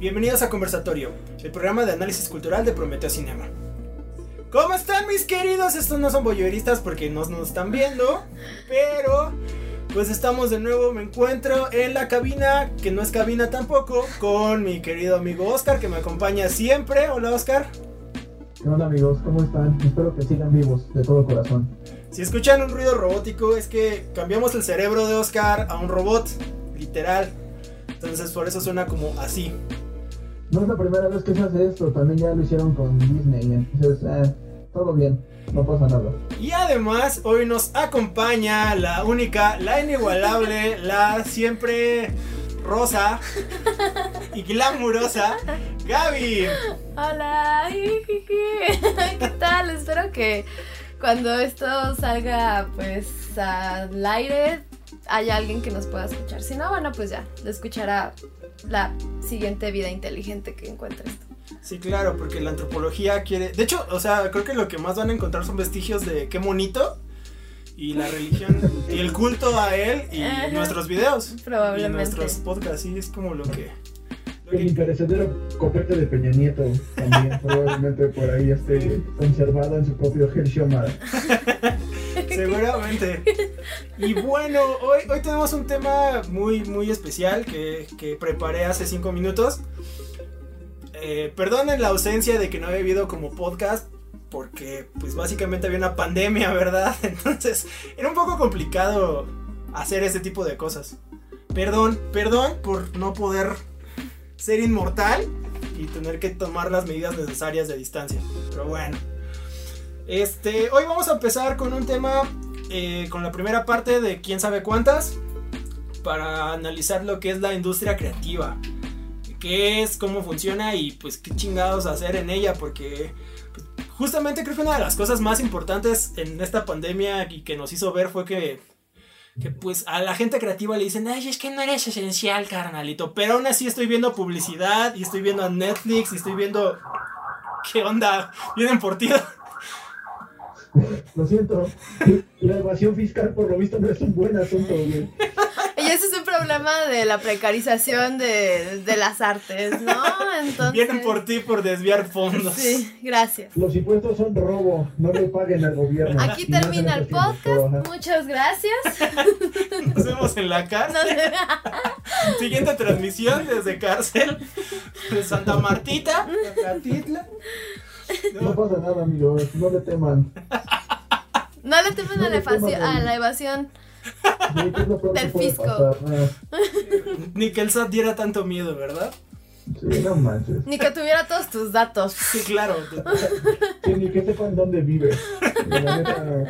Bienvenidos a Conversatorio, el programa de análisis cultural de Prometeo Cinema. ¿Cómo están mis queridos? Estos no son voyeuristas porque no nos están viendo, pero pues estamos de nuevo, me encuentro en la cabina, que no es cabina tampoco, con mi querido amigo Oscar, que me acompaña siempre. Hola Oscar. Hola amigos, ¿cómo están? Espero que sigan vivos de todo corazón. Si escuchan un ruido robótico es que cambiamos el cerebro de Oscar a un robot, literal. Entonces por eso suena como así. No es la primera vez que se hace esto, también ya lo hicieron con Disney, entonces eh, todo bien, no pasa nada. Y además hoy nos acompaña la única, la inigualable, la siempre rosa y glamurosa Gaby. Hola, ¿qué tal? Espero que cuando esto salga pues al aire haya alguien que nos pueda escuchar. Si no, bueno, pues ya, lo escuchará la siguiente vida inteligente que encuentre esto. Sí, claro, porque la antropología quiere... De hecho, o sea, creo que lo que más van a encontrar son vestigios de qué monito y la religión y el culto a él y nuestros videos. Probablemente. Y nuestros podcasts, sí, es como lo que... El interesante copete de Peña Nieto también probablemente por ahí esté conservado en su propio Hershomar. Seguramente. Y bueno, hoy, hoy tenemos un tema muy, muy especial que, que preparé hace cinco minutos. Eh, perdonen la ausencia de que no había habido como podcast. Porque pues básicamente había una pandemia, ¿verdad? Entonces era un poco complicado hacer ese tipo de cosas. Perdón, perdón por no poder ser inmortal y tener que tomar las medidas necesarias de distancia. Pero bueno. Este, hoy vamos a empezar con un tema, eh, con la primera parte de quién sabe cuántas, para analizar lo que es la industria creativa, qué es, cómo funciona y pues qué chingados hacer en ella, porque pues, justamente creo que una de las cosas más importantes en esta pandemia y que nos hizo ver fue que que pues a la gente creativa le dicen, ay, es que no eres esencial, carnalito. Pero aún así estoy viendo publicidad y estoy viendo a Netflix y estoy viendo... ¿Qué onda? Vienen por ti. Lo siento. La evasión fiscal por lo visto no es un buen asunto, güey. Problema de la precarización de, de las artes, ¿no? Entonces... Vienen por ti por desviar fondos. Sí, gracias. Los impuestos son robo, no le paguen al gobierno. Aquí termina el podcast, muchas gracias. Nos vemos en la cárcel. Siguiente transmisión desde cárcel de Santa Martita. No. no pasa nada, amigos, no le teman. No le teman No a, la le teman, evasión, a la evasión. Sí, ¿qué es lo peor que Del fisco. pasar? Ni que el SAT diera tanto miedo, ¿verdad? Sí, no manches. Ni que tuviera todos tus datos. Sí, claro. Sí, ni que sepan dónde vive. La neta, no.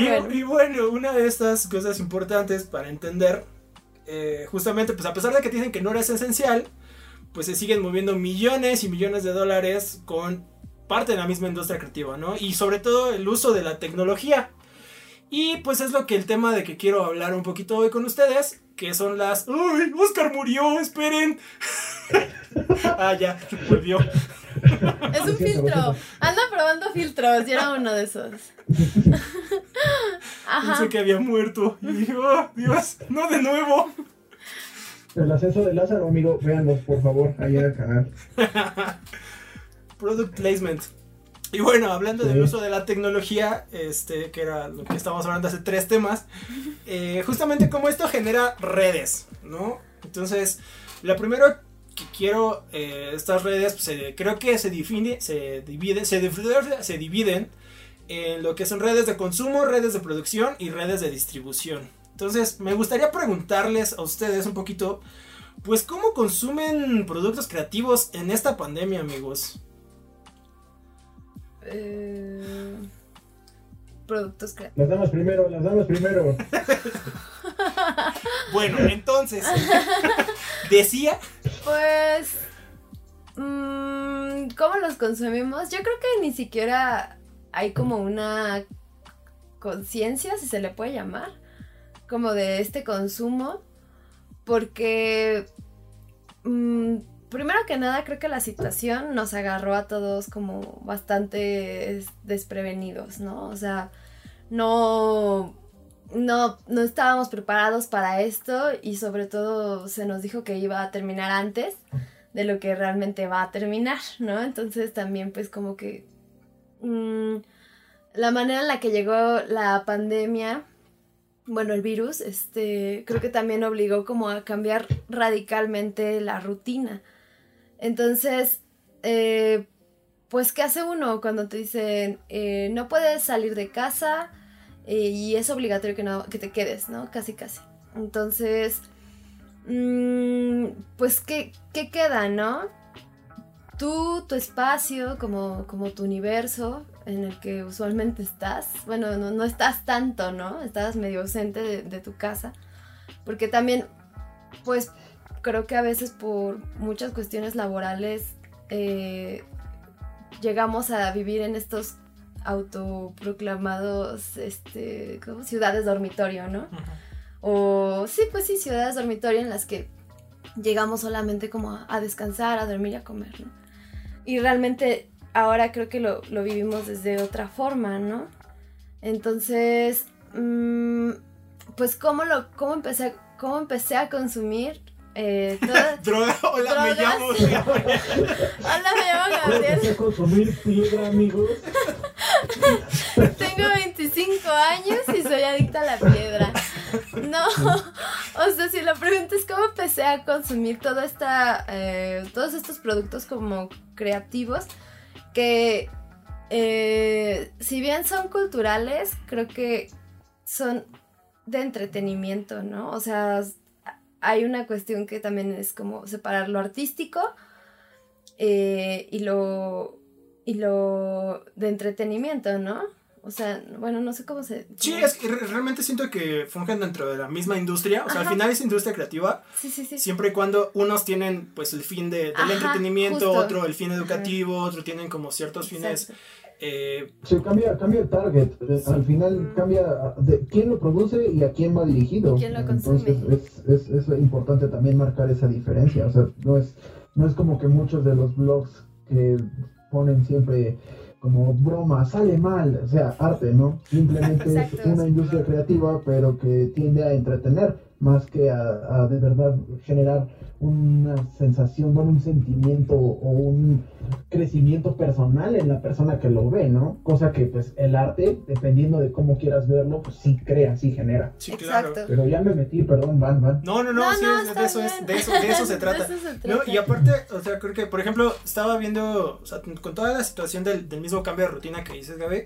Y, Bueno. y bueno, una de estas cosas importantes para entender, eh, justamente, pues a pesar de que te dicen que no eres esencial, pues se siguen moviendo millones y millones de dólares con parte de la misma industria creativa, ¿no? Y sobre todo el uso de la tecnología. Y pues es lo que el tema de que quiero hablar un poquito hoy con ustedes, que son las... ¡Uy! Oscar murió, esperen. ah, ya, volvió. Es un filtro. Anda probando filtros. Y era uno de esos. Ajá. Pensé que había muerto. Y dije, oh, Dios, no de nuevo. El ascenso de Lázaro, amigo, véanlos, por favor, ahí en el canal. Product placement. Y bueno, hablando Sí. del uso de la tecnología, este, que era lo que estábamos hablando hace tres temas, eh, justamente como esto genera redes, ¿no? Entonces, lo primero que quiero, eh, estas redes, pues, creo que se define, se divide, se, dif- se dividen en lo que son redes de consumo, redes de producción y redes de distribución. Entonces, me gustaría preguntarles a ustedes un poquito, pues, ¿cómo consumen productos creativos en esta pandemia, amigos? Eh, productos creativos. Las damas primero, las damas primero. Bueno, entonces, decía, Pues. mm, ¿Cómo los consumimos? Yo creo que ni siquiera hay como una conciencia, si se le puede llamar, como de este consumo. Porque. mm, primero que nada, creo que la situación nos agarró a todos como bastante desprevenidos, ¿no? O sea, no no, no estábamos preparados para esto y sobre todo se nos dijo que iba a terminar antes de lo que realmente va a terminar, ¿no? Entonces también pues como que mm, la manera en la que llegó la pandemia, bueno, el virus, este, creo que también obligó como a cambiar radicalmente la rutina. Entonces, eh, pues, ¿qué hace uno cuando te dicen, eh, no puedes salir de casa eh, y es obligatorio que, no, que te quedes, ¿no? Casi, casi. Entonces, mm, pues, ¿qué, ¿qué queda, no? Tú, tu espacio, como, como tu universo en el que usualmente estás. Bueno, no, no estás tanto, ¿no? Estás medio ausente de, de tu casa. Porque también, pues, creo que a veces por muchas cuestiones laborales eh, llegamos a vivir en estos autoproclamados este, ¿cómo? ciudades dormitorio, ¿no? O sí, pues sí, ciudades dormitorio en las que llegamos solamente como a, a descansar, a dormir y a comer, ¿no? Y realmente ahora creo que lo, lo vivimos desde otra forma, ¿no? Entonces, mmm, pues cómo lo, cómo empecé, cómo empecé a consumir eh, todas, Droga, hola, me llamo. Hola, me llamo Gabriel. Empecé a consumir piedra, amigos. Tengo 25 años y soy adicta a la piedra. No, o sea, si la pregunta es cómo empecé a consumir toda esta, eh, todos estos productos como creativos, que eh, si bien son culturales, creo que son de entretenimiento, ¿no? O sea, hay una cuestión que también es como separar lo artístico eh, y lo y lo de entretenimiento, ¿no? O sea, bueno, no sé cómo se... Sí, es que re- realmente siento que fungen dentro de la misma industria. O sea, al Ajá. final es industria creativa. Sí, sí, sí. Siempre y cuando unos tienen pues el fin de, del Ajá, entretenimiento, justo. otro el fin educativo, otro tienen como ciertos fines. Exacto. Eh, Se cambia, cambia el target. eh, Al final cambia de quién lo produce y a quién va dirigido. ¿Quién lo Entonces es, es, es importante también marcar esa diferencia. O sea, no es, no es como que muchos de los blogs que ponen siempre como broma, sale mal, o sea, arte, ¿no? Simplemente es una sí. industria creativa, pero que tiende a entretener más que a, a de verdad generar una sensación, bueno, un sentimiento o un crecimiento personal en la persona que lo ve, ¿no? Cosa que pues el arte, dependiendo de cómo quieras verlo, pues sí crea, sí genera. sí, claro. Exacto. Pero ya me metí, perdón, van, van. No, no, no, No, sí, no, es- está de, eso es, de, eso, de eso se trata. De eso se No, y aparte, o sea, creo que, por ejemplo, estaba viendo, o sea, con toda la situación del, del mismo cambio de rutina que dices, Gaby,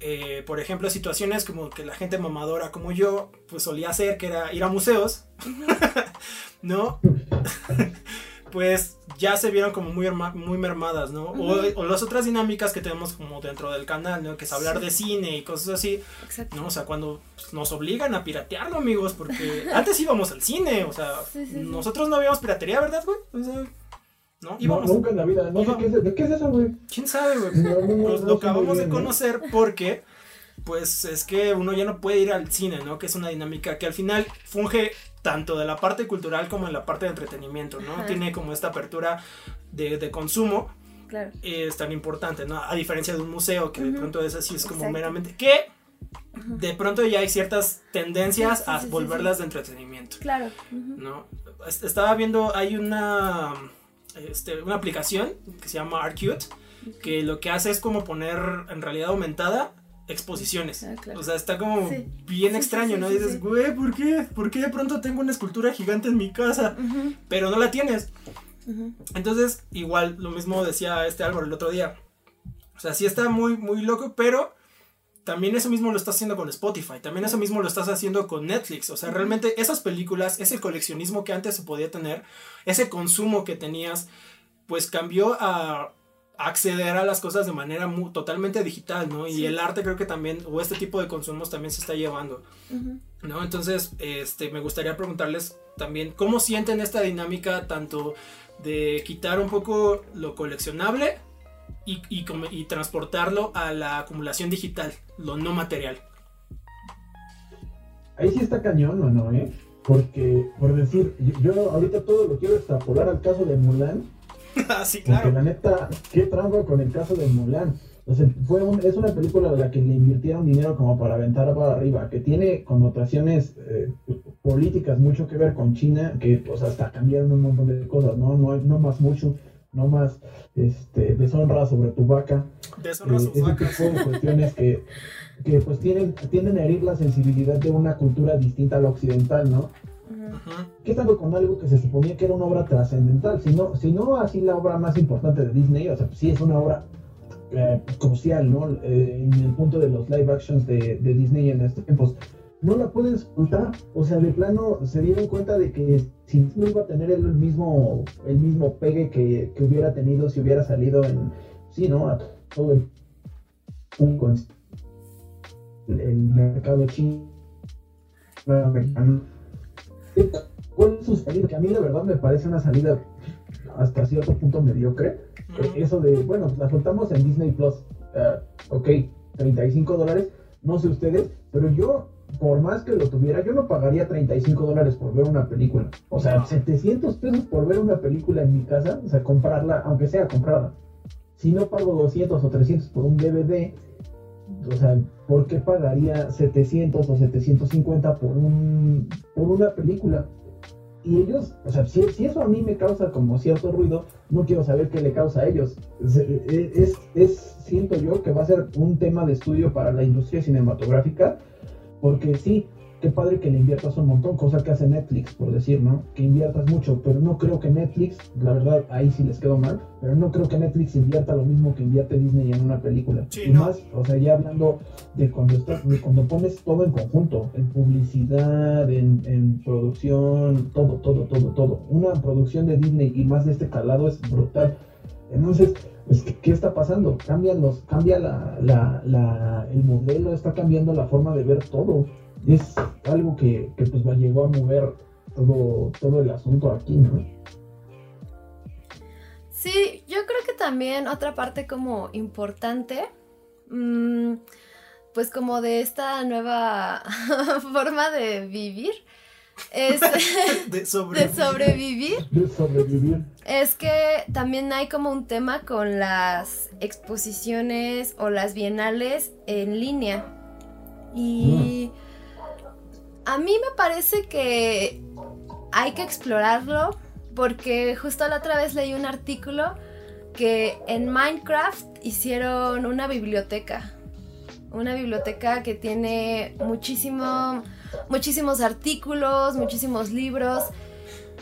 eh, por ejemplo, situaciones como que la gente mamadora como yo, pues solía hacer, que era ir a museos, ¿no? pues ya se vieron como muy, muy mermadas, ¿no? O, o las otras dinámicas que tenemos como dentro del canal, ¿no? Que es hablar Sí. de cine y cosas así, Exacto. ¿no? O sea, cuando pues, nos obligan a piratearlo, amigos, porque antes íbamos al cine, o sea, Sí, sí, sí. nosotros no habíamos piratería, ¿verdad, güey? O sea, ¿no? No, Íbamos, nunca en la vida, no sé Íbamos. qué es, ¿de qué es eso, güey? ¿quién sabe, güey? No, no, no, Pues no lo acabamos de bien, ¿eh? conocer porque, pues, es que uno ya no puede ir al cine, ¿no? Que es una dinámica que al final funge tanto de la parte cultural como en la parte de entretenimiento, ¿no? Ajá. Tiene como esta apertura de, de consumo Claro. es tan importante, ¿no? A diferencia de un museo que de pronto es así, es como Exacto. meramente que de pronto ya hay ciertas tendencias Sí, sí, a sí, sí, volverlas de entretenimiento, Claro. ¿no? Es- Estaba viendo, hay una, este, una aplicación que se llama Arcute, que lo que hace es como poner en realidad aumentada exposiciones. Ah, claro. O sea, está como Sí. bien Sí, extraño, sí, ¿no? Dices, güey, ¿por qué? ¿Por qué de pronto tengo una escultura gigante en mi casa? Pero no la tienes. Entonces, igual, lo mismo decía este Álvaro el otro día. O sea, sí está muy, muy loco, pero también eso mismo lo estás haciendo con Spotify. También eso mismo lo estás haciendo con Netflix. O sea, realmente esas películas, ese coleccionismo que antes se podía tener, ese consumo que tenías, pues cambió a acceder a las cosas de manera totalmente digital, ¿no? Y el arte creo que también, o este tipo de consumos también se está llevando. ¿no? Entonces, este, me gustaría preguntarles también cómo sienten esta dinámica tanto de quitar un poco lo coleccionable y, y y transportarlo a la acumulación digital, lo no material. Ahí sí está cañón, ¿o no, eh? Porque, por decir, yo ahorita todo lo quiero extrapolar al caso de Mulan, Ah, sí, porque claro. la neta, qué trampa con el caso de Mulan. O sea, fue un, es una película a la que le invirtieron dinero como para aventar para arriba, que tiene connotaciones eh, políticas mucho que ver con China, que pues hasta cambiaron un montón de cosas, ¿no? No, no más mucho, no más este, deshonra sobre tu vaca. Deshonra eh, ese tipo de cuestiones que, que pues tienen, tienden a herir la sensibilidad de una cultura distinta a la occidental, ¿no? ¿Qué tanto con algo que se suponía que era una obra trascendental? Si no, si no así la obra más importante de Disney, o sea, sí es una obra eh, crucial, ¿no? Eh, en el punto de los live actions de, Disney en estos tiempos. No la pueden soltar, o sea, de plano se dieron cuenta de que si no iba a tener el mismo, el mismo pegue que, hubiera tenido si hubiera salido en, sí, ¿no? A todo el, el mercado chino americano ¿Cuál es su salida? Que a mí la verdad me parece una salida hasta cierto punto mediocre. Eh, eso de, bueno, la soltamos en Disney Plus. Uh, ok, 35 dólares. No sé ustedes, pero yo, por más que lo tuviera, yo no pagaría 35 dólares por ver una película. O sea, 700 pesos por ver una película en mi casa, o sea, comprarla, aunque sea comprada. Si no pago 200 o 300 por un DVD, o sea, ¿por qué pagaría 700 o 750 por, un, por una película? Y ellos, o sea, si, eso a mí me causa como cierto ruido, no quiero saber qué le causa a ellos. Es, es, siento yo que va a ser un tema de estudio para la industria cinematográfica, porque sí, qué padre que le inviertas un montón, cosa que hace Netflix, por decir, ¿no? Que inviertas mucho, pero no creo que Netflix, la verdad, ahí sí les quedó mal, pero no creo que Netflix invierta lo mismo que invierte Disney en una película. y más, o sea, ya hablando de cuando, estás, cuando pones todo en conjunto, en publicidad, en, producción, todo, todo, todo, todo. Una producción de Disney y más de este calado es brutal. Entonces, pues, ¿qué, está pasando? Cambian los, cambia la, la, la, el modelo, está cambiando la forma de ver todo es algo que, que pues llegó a mover todo, todo el asunto aquí, ¿no? Sí, yo creo que también otra parte como importante, mm, pues como de esta nueva forma de vivir, es de, sobrevivir. de sobrevivir. Es que también hay como un tema con las exposiciones o las bienales en línea. Y... Mm. A mí me parece que hay que explorarlo porque justo la otra vez leí un artículo que en Minecraft hicieron una biblioteca. Una biblioteca que tiene muchísimo, muchísimos artículos, muchísimos libros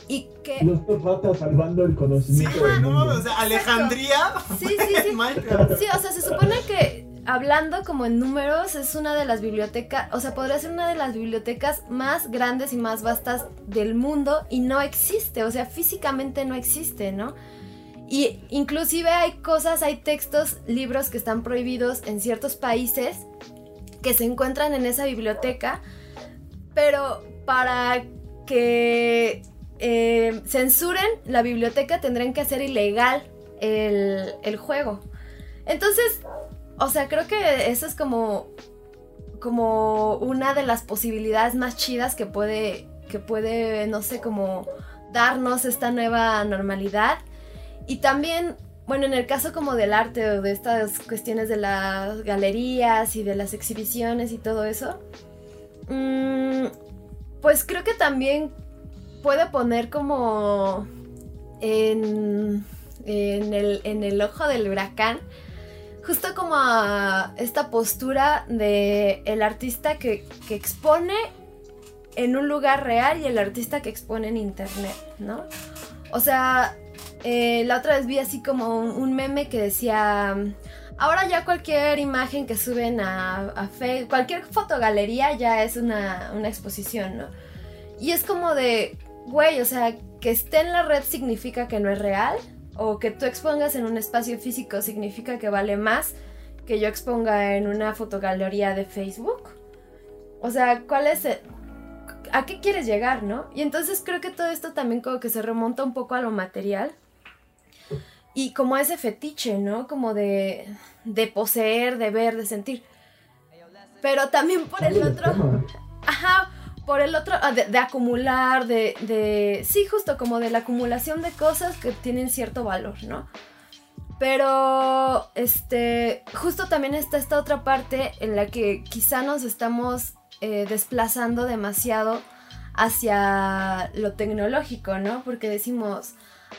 y que... Los ratas salvando el conocimiento. Sí, no, o sea, Alejandría. Sí, sí, sí. Sí, o sea, se supone que hablando como en números, es una de las bibliotecas, o sea, podría ser una de las bibliotecas más grandes y más vastas del mundo y no existe, o sea, físicamente no existe, ¿no? Y inclusive hay cosas, hay textos, libros que están prohibidos en ciertos países que se encuentran en esa biblioteca, pero para que eh, censuren la biblioteca tendrán que hacer ilegal el, el juego. Entonces, o sea, creo que eso es como, como una de las posibilidades más chidas que puede, que puede, no sé, como darnos esta nueva normalidad. Y también, bueno, en el caso como del arte o de estas cuestiones de las galerías y de las exhibiciones y todo eso, pues creo que también puede poner como en, el, en el ojo del huracán justo como esta postura de el artista que, expone en un lugar real y el artista que expone en internet, ¿no? O sea, eh, la otra vez vi así como un, meme que decía, ahora ya cualquier imagen que suben a, Facebook, cualquier fotogalería ya es una, una exposición, ¿no? Y es como de, güey, o sea, que esté en la red significa que no es real o que tú expongas en un espacio físico significa que vale más que yo exponga en una fotogalería de Facebook. O sea, ¿cuál es el, ¿A qué quieres llegar, no? Y entonces creo que todo esto también como que se remonta un poco a lo material. Y como ese fetiche, ¿no? Como de, de poseer, de ver, de sentir. Pero también por el otro... Ajá, por el otro, ah, de, acumular, de, de, sí, justo como de la acumulación de cosas que tienen cierto valor, ¿no? Pero, este, justo también está esta otra parte en la que quizá nos estamos eh, desplazando demasiado hacia lo tecnológico, ¿no? Porque decimos,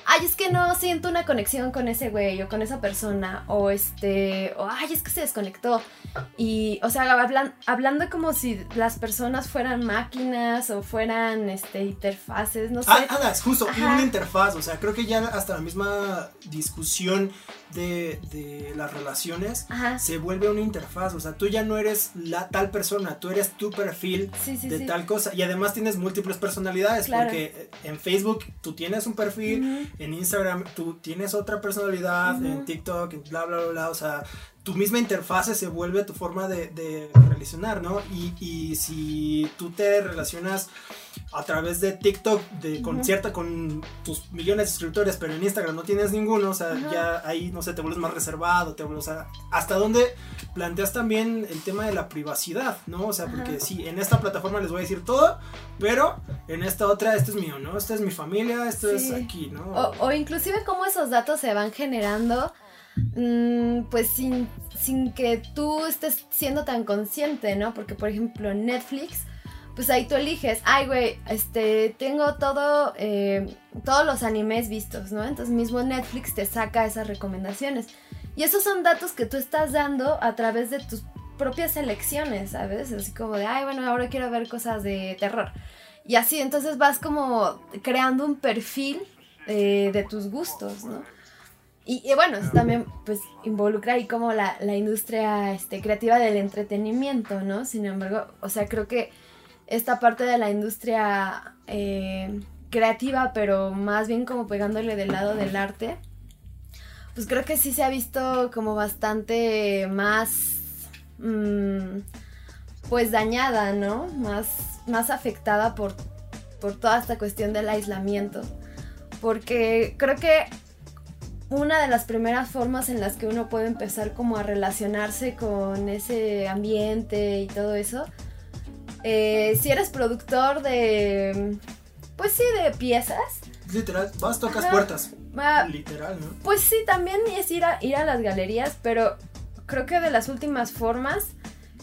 ay, es que no siento una conexión con ese güey o con esa persona, o este, o ay, es que se desconectó. Y, o sea, hablando como si las personas fueran máquinas o fueran, este, interfaces, no sé. Ah, justo, una interfaz, o sea, creo que ya hasta la misma discusión de, de las relaciones se vuelve una interfaz, o sea, tú ya no eres la tal persona, tú eres tu perfil de tal cosa, y además tienes múltiples personalidades, porque en Facebook tú tienes un perfil, en Instagram tú tienes otra personalidad, en TikTok, bla, bla, bla, bla, o sea, tu misma interfase se vuelve tu forma de, relacionar, ¿no? Y, y, si tú te relacionas a través de TikTok de, con cierta, con tus millones de suscriptores, pero en Instagram no tienes ninguno, o sea, ya ahí, no sé, te vuelves más reservado, te vuelves, o sea, hasta dónde planteas también el tema de la privacidad, ¿no? O sea, porque sí, en esta plataforma les voy a decir todo, pero en esta otra, esto es mío, ¿no? Esta es mi familia, esto es aquí, ¿no? O, o inclusive cómo esos datos se van generando Mm, pues sin, sin que tú estés siendo tan consciente, ¿no? Porque, por ejemplo, Netflix, pues ahí tú eliges, ay, güey, este, tengo todo, eh, todos los animes vistos, ¿no? Entonces mismo Netflix te saca esas recomendaciones. Y esos son datos que tú estás dando a través de tus propias elecciones, ¿sabes? Así como de, ay, bueno, ahora quiero ver cosas de terror. Y así, entonces vas como creando un perfil eh, de tus gustos, ¿no? Y, bueno, eso también pues involucra ahí como la, industria este, creativa del entretenimiento, ¿no? Sin embargo, o sea, creo que esta parte de la industria eh, creativa, pero más bien como pegándole del lado del arte, pues creo que sí se ha visto como bastante más, mm, pues dañada, ¿no? Más, más afectada por, por toda esta cuestión del aislamiento. Porque creo que una de las primeras formas en las que uno puede empezar como a relacionarse con ese ambiente y todo eso. Eh, si eres productor de, pues sí, de piezas. Literal, vas, tocas puertas. Literal, ¿no? Pues sí, también es ir a, ir a las galerías, pero creo que de las últimas formas,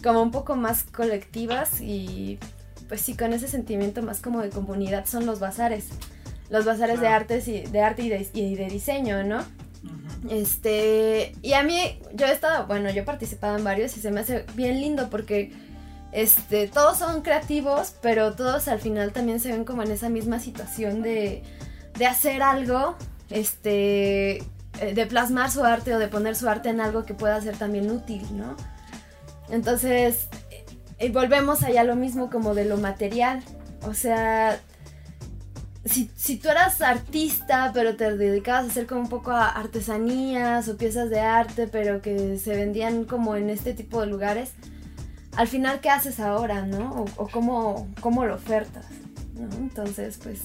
como un poco más colectivas y pues sí, con ese sentimiento más como de comunidad, son los bazares los bazares de artes y de arte y de, y de diseño, ¿no? Este, y a mí, yo he estado, bueno, yo he participado en varios y se me hace bien lindo porque, este, todos son creativos, pero todos al final también se ven como en esa misma situación de, de hacer algo, este, eh, de plasmar su arte o de poner su arte en algo que pueda ser también útil, ¿no? Entonces, y eh, volvemos allá a lo mismo como de lo material, o sea, si, tú eras artista, pero te dedicabas a hacer como un poco artesanías o piezas de arte, pero que se vendían como en este tipo de lugares, al final, ¿qué haces ahora, no? O, cómo, cómo, lo ofertas, ¿no? Entonces, pues,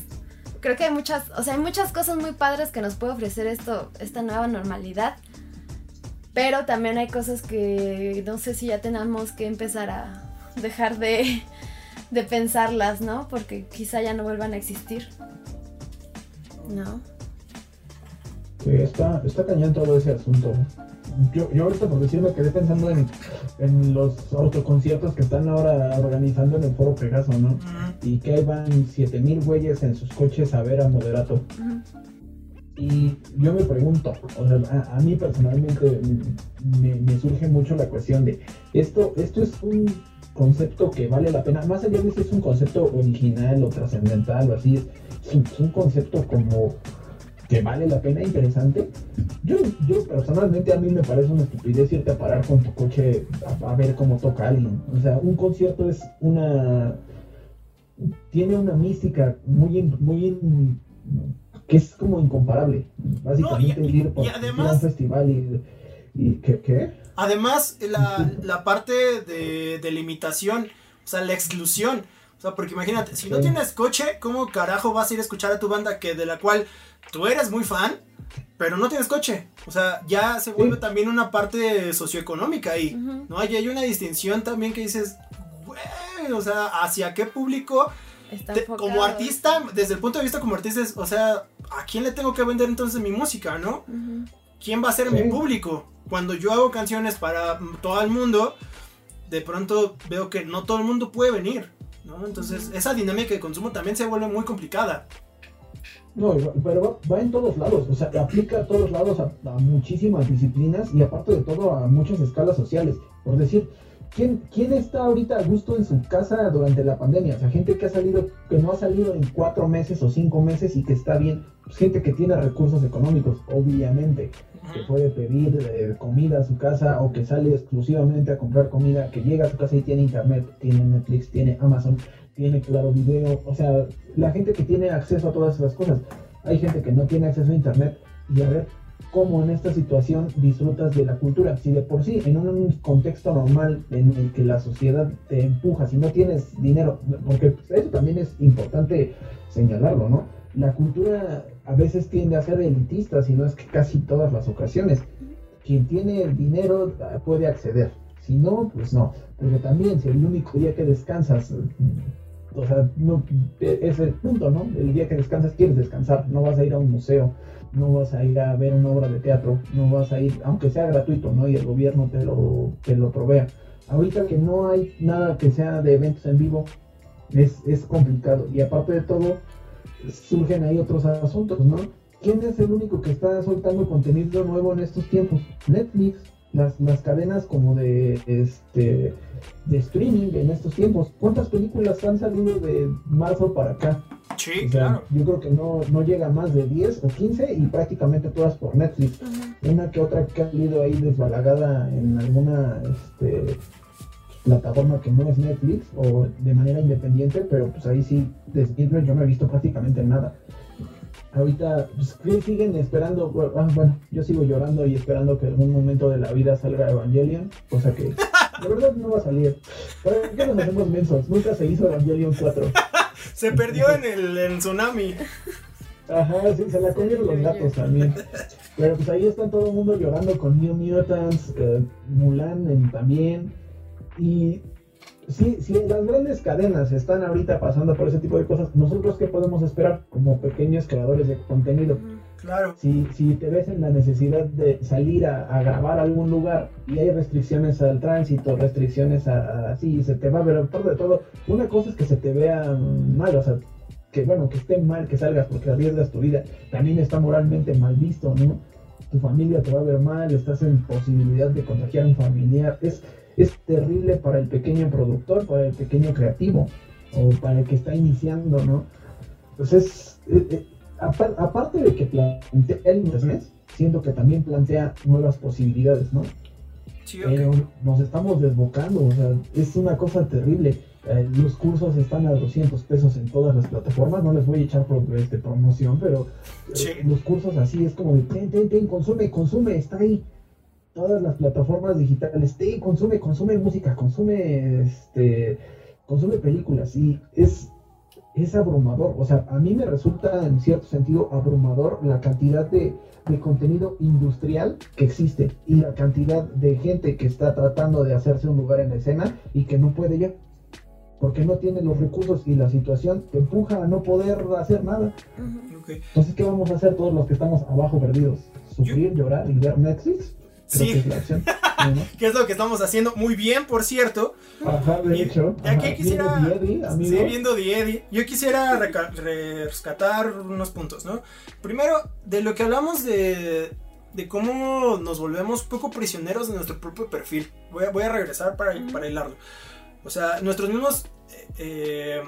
creo que hay muchas, o sea, hay muchas cosas muy padres que nos puede ofrecer esto, esta nueva normalidad, pero también hay cosas que no sé si ya tenemos que empezar a dejar de de pensarlas, ¿no? Porque quizá ya no vuelvan a existir. ¿No? está, está cañón todo ese asunto. Yo, yo ahorita por decir me quedé pensando en, en los autoconciertos que están ahora organizando en el Foro Pegaso, ¿no? Y que ahí van 7000 güeyes en sus coches a ver a Moderato. Y yo me pregunto, o sea, a, mí personalmente me, me, surge mucho la cuestión de, ¿esto, esto es un concepto que vale la pena, más allá de si es un concepto original o trascendental o así, es, un concepto como que vale la pena, interesante. Yo, yo personalmente a mí me parece una estupidez irte a parar con tu coche a, ver cómo toca alguien. O sea, un concierto es una... tiene una mística muy, muy que es como incomparable. Básicamente ir por un festival y, y ¿qué? Además, la, parte de, de, limitación, o sea, la exclusión. O sea, porque imagínate, si no tienes coche, ¿cómo carajo vas a ir a escuchar a tu banda que de la cual tú eres muy fan, pero no tienes coche? O sea, ya se vuelve también una parte socioeconómica ahí, ¿no? Y hay una distinción también que dices, güey, o sea, ¿hacia qué público? como artista, desde el punto de vista como artista, o sea, ¿a quién le tengo que vender entonces mi música, no? ¿quién va a ser mi público? Cuando yo hago canciones para todo el mundo, de pronto veo que no todo el mundo puede venir, ¿no? Entonces, esa dinámica de consumo también se vuelve muy complicada. No, pero va, en todos lados, o sea, aplica a todos lados a, muchísimas disciplinas y aparte de todo a muchas escalas sociales. Por decir, ¿quién, ¿quién está ahorita a gusto en su casa durante la pandemia? O sea, gente que ha salido, que no ha salido en cuatro meses o cinco meses y que está bien. Pues, gente que tiene recursos económicos, obviamente, que puede pedir eh, comida a su casa o que sale exclusivamente a comprar comida, que llega a su casa y tiene internet, tiene Netflix, tiene Amazon tiene claro video, o sea, la gente que tiene acceso a todas esas cosas. Hay gente que no tiene acceso a internet y a ver cómo en esta situación disfrutas de la cultura. Si de por sí, en un contexto normal en el que la sociedad te empuja, si no tienes dinero, porque eso también es importante señalarlo, ¿no? La cultura a veces tiende a ser elitista, si no es que casi todas las ocasiones. Quien tiene dinero puede acceder, si no, pues no. Porque también si el único día que descansas o sea, no, es el punto, ¿no? El día que descansas quieres descansar, no vas a ir a un museo, no vas a ir a ver una obra de teatro, no vas a ir, aunque sea gratuito, ¿no? Y el gobierno te lo, te lo provea. Ahorita que no hay nada que sea de eventos en vivo, es, es complicado. Y aparte de todo, surgen ahí otros asuntos, ¿no? ¿Quién es el único que está soltando contenido nuevo en estos tiempos? Netflix, las, las cadenas como de este de streaming en estos tiempos. ¿Cuántas películas han salido de marzo para acá? Sí, claro. Yo creo que no, no llega más de 10 o 15 y prácticamente todas por Netflix. Una que otra que ha salido ahí desbalagada en alguna este, plataforma que no es Netflix o de manera independiente, pero pues ahí sí, desde yo no he visto prácticamente nada ahorita pues, siguen esperando, ah, bueno, yo sigo llorando y esperando que en algún momento de la vida salga Evangelion, cosa que de verdad no va a salir. ¿Para qué nos hacemos mensos? Nunca se hizo Evangelion 4. se perdió en el tsunami. Ajá, sí, se la comieron los gatos también. Pero pues ahí están todo el mundo llorando con New Mutants, eh, Mulan también. Y si, si las grandes cadenas están ahorita pasando por ese tipo de cosas, nosotros qué podemos esperar como pequeños creadores de contenido? Claro. Si, si te ves en la necesidad de salir a, grabar a algún lugar y hay restricciones al tránsito, restricciones a, así, se te va a ver, aparte de todo, una cosa es que se te vea mal, o sea, que bueno, que esté mal que salgas porque arriesgas tu vida, también está moralmente mal visto, ¿no? Tu familia te va a ver mal, estás en posibilidad de contagiar a un familiar, es es terrible para el pequeño productor, para el pequeño creativo o para el que está iniciando, ¿no? Entonces, eh, eh, aparte de que plantea el internet, siento que también plantea nuevas posibilidades, ¿no? Sí, Pero nos estamos desbocando, o sea, es una cosa terrible. Eh, los cursos están a 200 pesos en todas las plataformas, no les voy a echar por, este, promoción, pero los cursos así es como de, ten, ten, ten, consume, consume, está ahí todas las plataformas digitales, te consume, consume música, consume este consume películas y es es abrumador, o sea, a mí me resulta en cierto sentido abrumador la cantidad de, de contenido industrial que existe y la cantidad de gente que está tratando de hacerse un lugar en la escena y que no puede ya porque no tiene los recursos y la situación te empuja a no poder hacer nada. Entonces, ¿qué vamos a hacer todos los que estamos abajo perdidos? ¿Sufrir, llorar y ver Netflix? Sí. Que es, lo que estamos haciendo muy bien, por cierto. Ajá, de hecho. Aquí quisiera. sí, viendo The Yo quisiera rescatar unos puntos, ¿no? Primero, de lo que hablamos de, de cómo nos volvemos poco prisioneros de nuestro propio perfil. Voy a, voy a regresar para, para hilarlo. O sea, nuestros mismos eh, eh,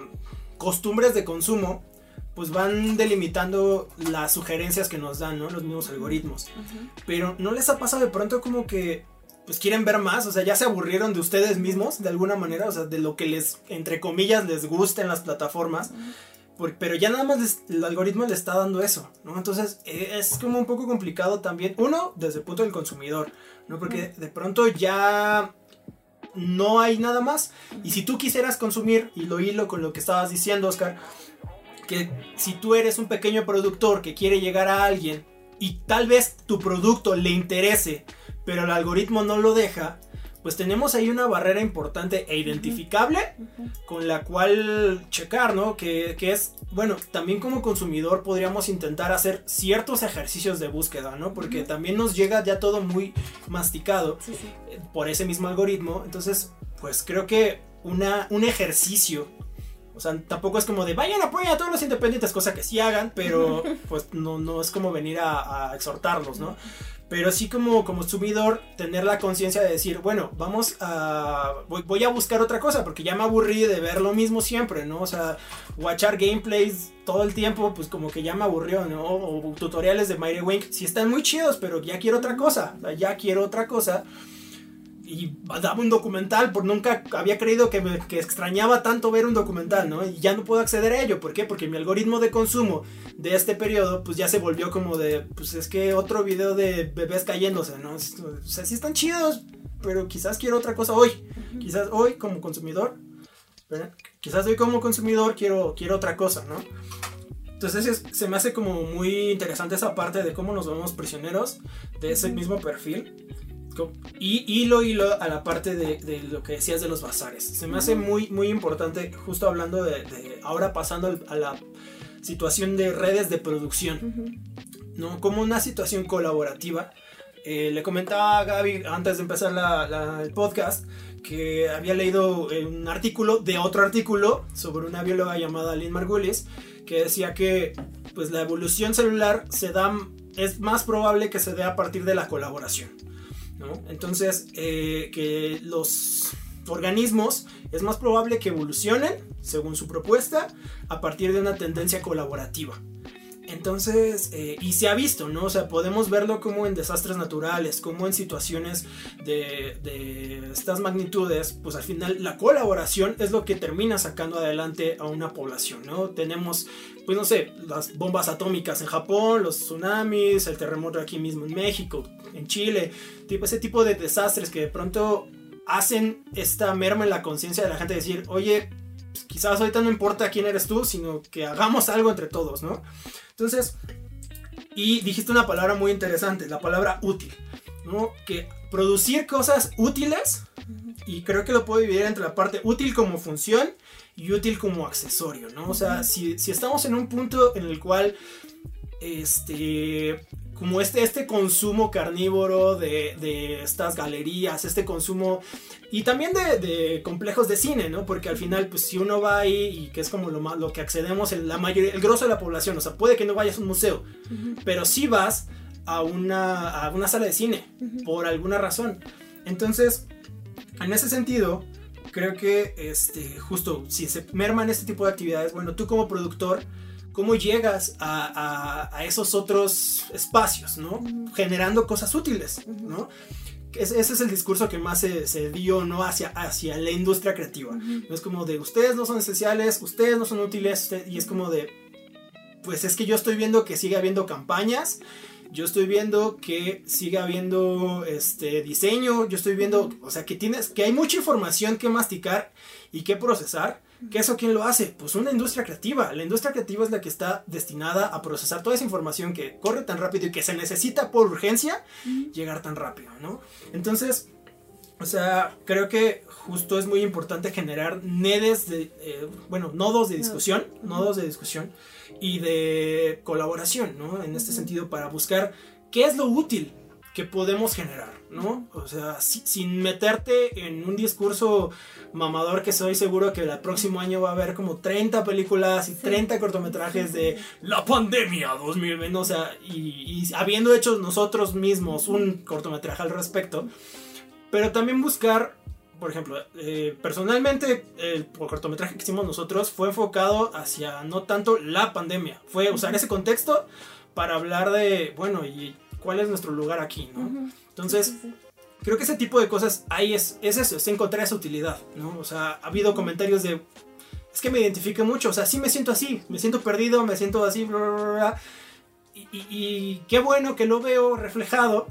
costumbres de consumo pues van delimitando las sugerencias que nos dan, ¿no? Los mismos algoritmos. Pero ¿no les ha pasado de pronto como que pues quieren ver más? O sea, ya se aburrieron de ustedes mismos de alguna manera, o sea, de lo que les, entre comillas, les gusta en las plataformas. pero ya nada más el algoritmo le está dando eso, ¿no? Entonces e, es como un poco complicado también. Uno, desde el punto del consumidor, ¿no? Porque de pronto ya no hay nada más. Y si tú quisieras consumir, y lo hilo con lo que estabas diciendo, Oscar, que si tú eres un pequeño productor que quiere llegar a alguien y tal vez tu producto le interese, pero el algoritmo no lo deja, pues tenemos ahí una barrera importante e identificable con la cual checar, ¿no? Que, es, bueno, también como consumidor podríamos intentar hacer ciertos ejercicios de búsqueda, ¿no? Porque también nos llega ya todo muy masticado eh, por ese mismo algoritmo. Entonces, pues creo que una, un ejercicio o sea, tampoco es como de vayan apoyen a todos los independientes, cosa que sí hagan, pero pues no, no es como venir a, a exhortarlos, ¿no? Pero sí como, como consumidor, tener la conciencia de decir, bueno, vamos a... Voy, a buscar otra cosa, porque ya me aburrí de ver lo mismo siempre, ¿no? O sea, watchar gameplays todo el tiempo, pues como que ya me aburrió, ¿no? O, tutoriales de Mighty Wink, sí están muy chidos, pero ya quiero otra cosa, ya quiero otra cosa y daba un documental, por nunca había creído que, me, que extrañaba tanto ver un documental, ¿no? Y ya no puedo acceder a ello, ¿por qué? Porque mi algoritmo de consumo de este periodo, pues ya se volvió como de, pues es que otro video de bebés cayéndose, ¿no? O sea, sí están chidos, pero quizás quiero otra cosa hoy, quizás hoy como consumidor, quizás hoy como consumidor quiero, quiero otra cosa, ¿no? Entonces se me hace como muy interesante esa parte de cómo nos vemos prisioneros de ese mismo perfil y hilo hilo a la parte de, lo que decías de los bazares. Se me hace muy, muy importante, justo hablando de, ahora pasando a la situación de redes de producción, ¿no? Como una situación colaborativa. Eh, le comentaba a Gaby antes de empezar el podcast que había leído un artículo de otro artículo sobre una bióloga llamada Lynn Margulis que decía que pues la evolución celular se da es más probable que se dé a partir de la colaboración. Entonces, eh, que los organismos es más probable que evolucionen, según su propuesta, a partir de una tendencia colaborativa. Entonces, eh, y se ha visto, ¿no? O sea, podemos verlo como en desastres naturales, como en situaciones de, estas magnitudes, pues al final la colaboración es lo que termina sacando adelante a una población, ¿no? Tenemos, pues no sé, las bombas atómicas en Japón, los tsunamis, el terremoto aquí mismo en México, en Chile, tipo ese tipo de desastres que de pronto hacen esta merma en la conciencia de la gente, decir, oye, pues, quizás ahorita no importa quién eres tú, sino que hagamos algo entre todos, ¿no? Entonces, y dijiste una palabra muy interesante, la palabra útil, ¿no? Que producir cosas útiles, y creo que lo puedo dividir entre la parte útil como función y útil como accesorio, ¿no? O sea, si, si estamos en un punto en el cual, este, como este, este consumo carnívoro de, estas galerías, este consumo y también de, complejos de cine, ¿no? Porque al final, pues si uno va ahí y que es como lo, lo que accedemos, en la mayoría, el grosso de la población, o sea, puede que no vayas a un museo, pero sí vas a una, a una sala de cine, por alguna razón. Entonces, en ese sentido, creo que este, justo si se merman este tipo de actividades, bueno, tú como productor, cómo llegas a, esos otros espacios, ¿no? Generando cosas útiles, ¿no? ese es el discurso que más se, dio ¿no? hacia, hacia la industria creativa. Es como de ustedes no son esenciales, ustedes no son útiles, y es como de, pues es que yo estoy viendo que sigue habiendo campañas, yo estoy viendo que sigue habiendo este diseño, yo estoy viendo, o sea, que tienes, que hay mucha información que masticar y que procesar ¿Qué eso quién lo hace? Pues una industria creativa. La industria creativa es la que está destinada a procesar toda esa información que corre tan rápido y que se necesita por urgencia llegar tan rápido, ¿no? Entonces, o sea, creo que justo es muy importante generar nedes de, eh, bueno, nodos de discusión, nodos de discusión y de colaboración, ¿no? En este sentido, para buscar qué es lo útil que podemos generar, ¿no? O sea, sin meterte en un discurso mamador que soy seguro que el próximo año va a haber como 30 películas y 30 cortometrajes de la pandemia 2020, o sea, y, habiendo hecho nosotros mismos un cortometraje al respecto, pero también buscar por ejemplo, eh, personalmente el cortometraje que hicimos nosotros fue enfocado hacia no tanto la pandemia, fue usar ese contexto para hablar de, bueno, y cuál es nuestro lugar aquí, ¿no? Entonces, creo que ese tipo de cosas ahí es, es eso, es encontrar esa utilidad, ¿no? O sea, ha habido comentarios de, es que me identifique mucho, o sea, sí me siento así, me siento perdido, me siento así, bla, bla, bla. Y, qué bueno que lo veo reflejado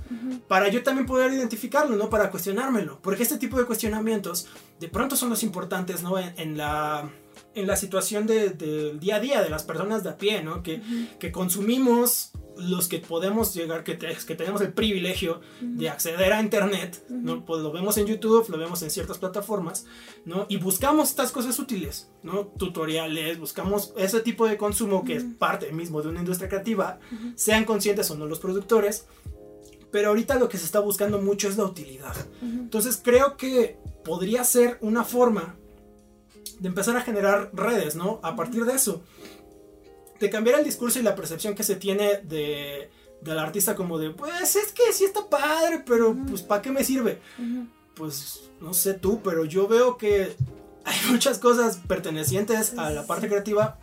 para yo también poder identificarlo, ¿no? Para cuestionármelo. Porque este tipo de cuestionamientos de pronto son los importantes, ¿no? En, la, en la situación del día a día de las personas de a pie, ¿no? Que, que consumimos los que podemos llegar, que, que tenemos el privilegio de acceder a Internet, ¿no? Pues lo vemos en YouTube, lo vemos en ciertas plataformas, ¿no? Y buscamos estas cosas útiles, ¿no? Tutoriales, buscamos ese tipo de consumo que es parte mismo de una industria creativa, sean conscientes o no los productores, pero ahorita lo que se está buscando mucho es la utilidad. Entonces creo que podría ser una forma de empezar a generar redes, ¿no? A partir de eso de cambiar el discurso y la percepción que se tiene de, del artista como de, pues es que sí está padre, pero pues ¿para qué me sirve? Pues no sé tú, pero yo veo que hay muchas cosas pertenecientes a la parte creativa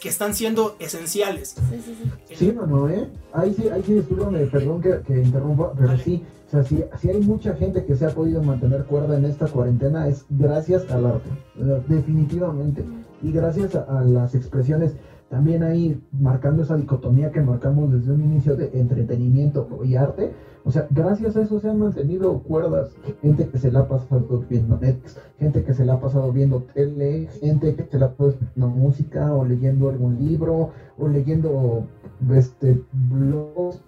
que están siendo esenciales. Sí, sí, sí. Sí, no, no, ¿eh? Ahí sí, ahí sí, discúlpame, perdón que, que interrumpa, pero sí, o sea, si, si, hay mucha gente que se ha podido mantener cuerda en esta cuarentena es gracias al arte, definitivamente. Y gracias a las expresiones también ahí marcando esa dicotomía que marcamos desde un inicio de entretenimiento y arte, o sea, gracias a eso se han mantenido cuerdas, gente que se la ha pasado viendo Netflix, gente que se la ha pasado viendo tele, gente que se la ha pasado escuchando música o leyendo algún libro o leyendo este blogs,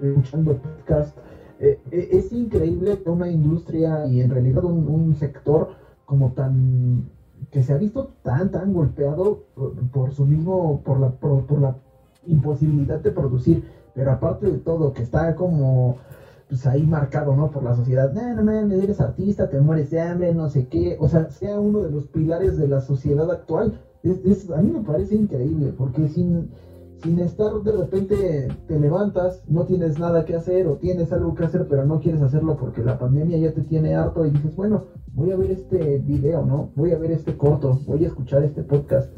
escuchando podcast. Eh, eh, es increíble que una industria y en realidad un sector como tan que se ha visto tan, tan golpeado por, su mismo, por la, por, la imposibilidad de producir, pero aparte de todo, que está como pues ahí marcado, ¿no? Por la sociedad, no, no, no, eres artista, te mueres de hambre, no sé qué, o sea, sea uno de los pilares de la sociedad actual, a mí me parece increíble, porque sin, sin estar de repente te levantas, no tienes nada que hacer o tienes algo que hacer, pero no quieres hacerlo porque la pandemia ya te tiene harto y dices, bueno, voy a ver este video, ¿no? Voy a ver este corto, voy a escuchar este podcast.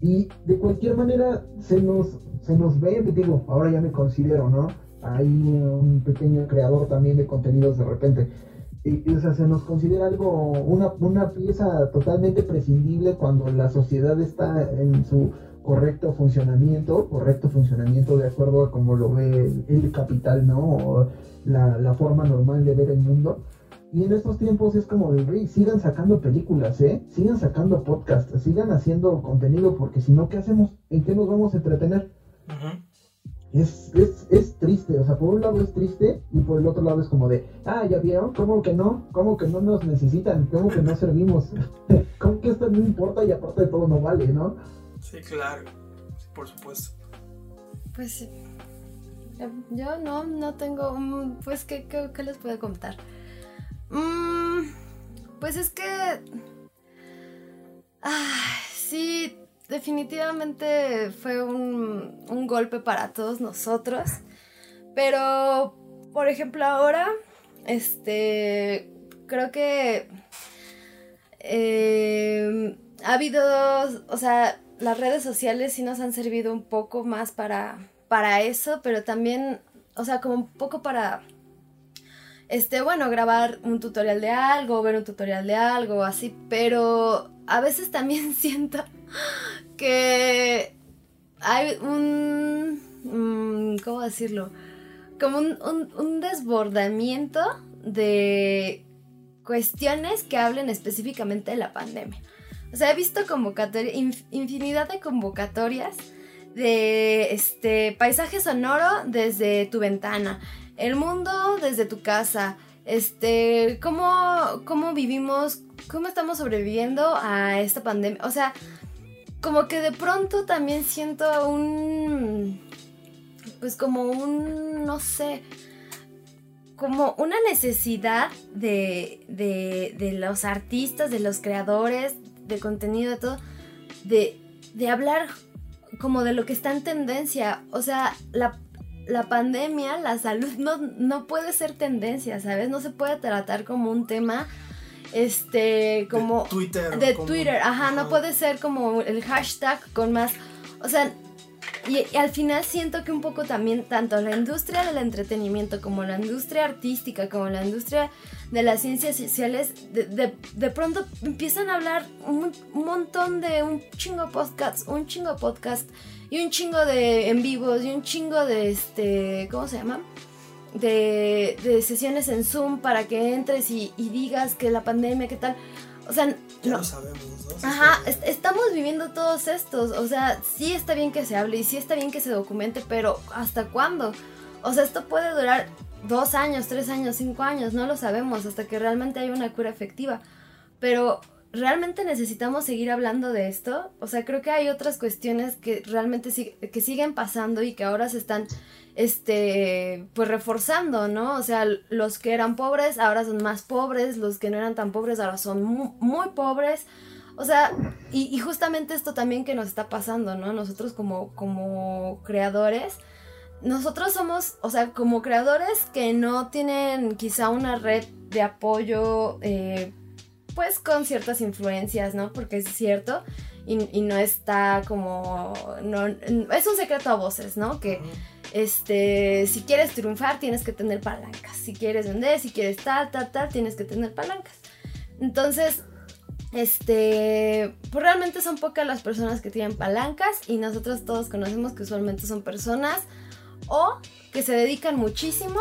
Y de cualquier manera se nos, se nos ve, digo, ahora ya me considero, ¿no? Hay un pequeño creador también de contenidos de repente. Y, o sea, se nos considera algo, una, una pieza totalmente prescindible cuando la sociedad está en su correcto funcionamiento, correcto funcionamiento de acuerdo a como lo ve el, capital, ¿no? O la, la, forma normal de ver el mundo. Y en estos tiempos es como de, güey, sigan sacando películas, ¿eh? Sigan sacando podcasts, sigan haciendo contenido, porque si no, ¿qué hacemos? ¿En qué nos vamos a entretener? es, es, es, triste, o sea, por un lado es triste y por el otro lado es como de, ah, ya vieron, ¿cómo que no? ¿Cómo que no nos necesitan? ¿Cómo que no servimos? ¿Cómo que esto no importa y aparte de todo no vale, ¿no? Sí, claro, por supuesto. Pues sí. Yo no, no tengo, pues, ¿qué, qué, les puedo contar? Mm, pues es que... sí, definitivamente fue un, un golpe para todos nosotros. Pero, por ejemplo, ahora, este, creo que eh, ha habido, o sea, las redes sociales sí nos han servido un poco más para, para eso, pero también, o sea, como un poco para, este, bueno, grabar un tutorial de algo, ver un tutorial de algo, así, pero a veces también siento que hay un, mm, ¿cómo decirlo? Como un, un desbordamiento de cuestiones que hablen específicamente de la pandemia. O sea, he visto convocatorias, infinidad de convocatorias de este paisaje sonoro desde tu ventana, el mundo desde tu casa, este, cómo, cómo vivimos, cómo estamos sobreviviendo a esta pandemia. O sea, como que de pronto también siento un, pues como un, no sé, como una necesidad de, de, de los artistas, de los creadores, de contenido, de todo, de, de hablar como de lo que está en tendencia. O sea, la, la pandemia, la salud, no, no puede ser tendencia, ¿sabes? No se puede tratar como un tema este como de Twitter de Twitter ajá, no puede ser como el hashtag con más o sea y, al final siento que un poco también, tanto la industria del entretenimiento como la industria artística, como la industria de las ciencias sociales, de, pronto empiezan a hablar un, montón de un chingo podcast, un chingo podcast y un chingo de en vivos y un chingo de este, ¿cómo se llama? De, sesiones en Zoom para que entres y, y digas que la pandemia, qué tal. O sea, Ya no. lo sabemos, ¿no? Ajá, est- estamos viviendo todos estos, o sea, sí está bien que se hable y sí está bien que se documente, pero ¿hasta cuándo? O sea, esto puede durar dos años, tres años, cinco años, no lo sabemos, hasta que realmente haya una cura efectiva. Pero ¿realmente necesitamos seguir hablando de esto? O sea, creo que hay otras cuestiones que realmente sig- que siguen pasando y que ahora se están, este, pues reforzando, ¿no? O sea, los que eran pobres ahora son más pobres, los que no eran tan pobres ahora son mu- muy pobres. O sea, y, y justamente esto también que nos está pasando, ¿no? Nosotros como, como creadores, nosotros somos, o sea, como creadores que no tienen quizá una red de apoyo, eh, pues con ciertas influencias, ¿no? Porque es cierto y, y no está como, no, es un secreto a voces, ¿no? Que este, si quieres triunfar tienes que tener palancas, si quieres vender, si quieres tal, tal, tal, tienes que tener palancas. Entonces, este, pues realmente son pocas las personas que tienen palancas y nosotros todos conocemos que usualmente son personas o que se dedican muchísimo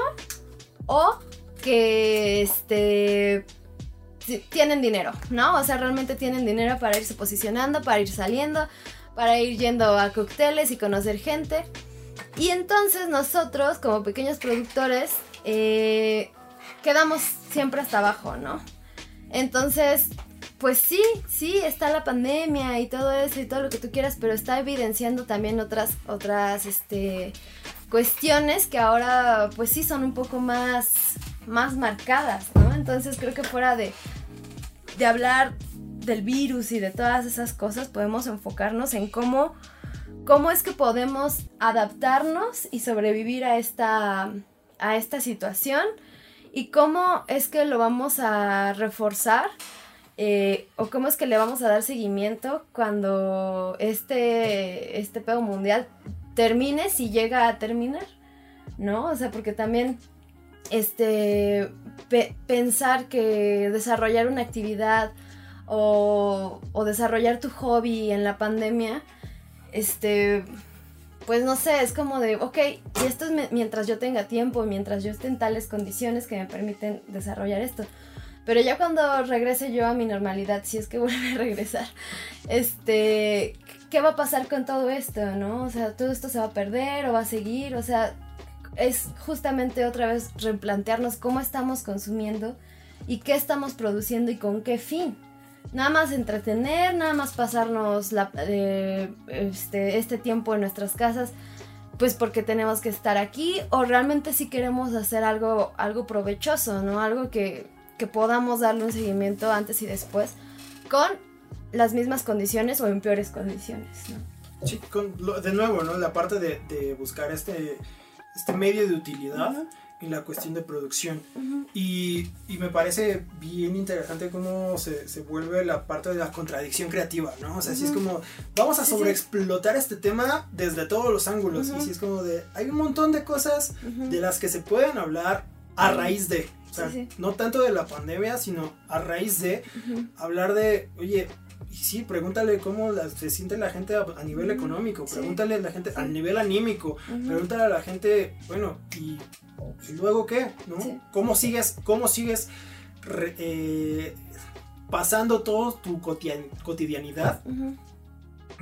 o que, este, ti- tienen dinero, ¿no? O sea, realmente tienen dinero para irse posicionando, para ir saliendo, para ir yendo a cócteles y conocer gente. Y entonces nosotros, como pequeños productores, eh, quedamos siempre hasta abajo, ¿no? Entonces, pues sí, sí, está la pandemia y todo eso y todo lo que tú quieras, pero está evidenciando también otras, otras, este, cuestiones que ahora, pues sí, son un poco más, más marcadas, ¿no? Entonces creo que fuera de, de hablar del virus y de todas esas cosas, podemos enfocarnos en cómo, cómo es que podemos adaptarnos y sobrevivir a esta, a esta situación y cómo es que lo vamos a reforzar eh, o cómo es que le vamos a dar seguimiento cuando este, este pedo mundial termine, si llega a terminar, ¿no? O sea, porque también este pe- pensar que desarrollar una actividad o, desarrollar tu hobby en la pandemia, este, pues no sé, es como de, ok, y esto es mi- mientras yo tenga tiempo, mientras yo esté en tales condiciones que me permiten desarrollar esto. Pero ya cuando regrese yo a mi normalidad, si es que vuelve a regresar, este, ¿qué va a pasar con todo esto, no? O sea, todo esto se va a perder o va a seguir, o sea, es justamente otra vez replantearnos cómo estamos consumiendo y qué estamos produciendo y con qué fin. Nada más entretener, nada más pasarnos la- eh, este, este tiempo en nuestras casas, pues porque tenemos que estar aquí, o realmente si queremos hacer algo, algo provechoso, ¿no? Algo que, que podamos darle un seguimiento antes y después, con las mismas condiciones o en peores condiciones, ¿no? Sí, con lo- de nuevo, ¿no? La parte de, de buscar este, este medio de utilidad Ujú. en la cuestión de producción. Ujú. Y, y me parece bien interesante cómo se, se vuelve la parte de la contradicción creativa, ¿no? O sea, si es como, vamos a Sí, sí. sobreexplotar este tema desde todos los ángulos. Y si es como de, hay un montón de cosas de las que se pueden hablar a raíz de. O sea, Sí, sí. no tanto de la pandemia, sino a raíz de Ujú. hablar de, oye, y sí, pregúntale cómo la- se siente la gente a, a nivel económico, pregúntale a la gente a nivel anímico, pregúntale a la gente, bueno, y, y luego qué, ¿no? ¿Cómo sigues, cómo sigues re- eh, pasando todo tu cotidian- cotidianidad.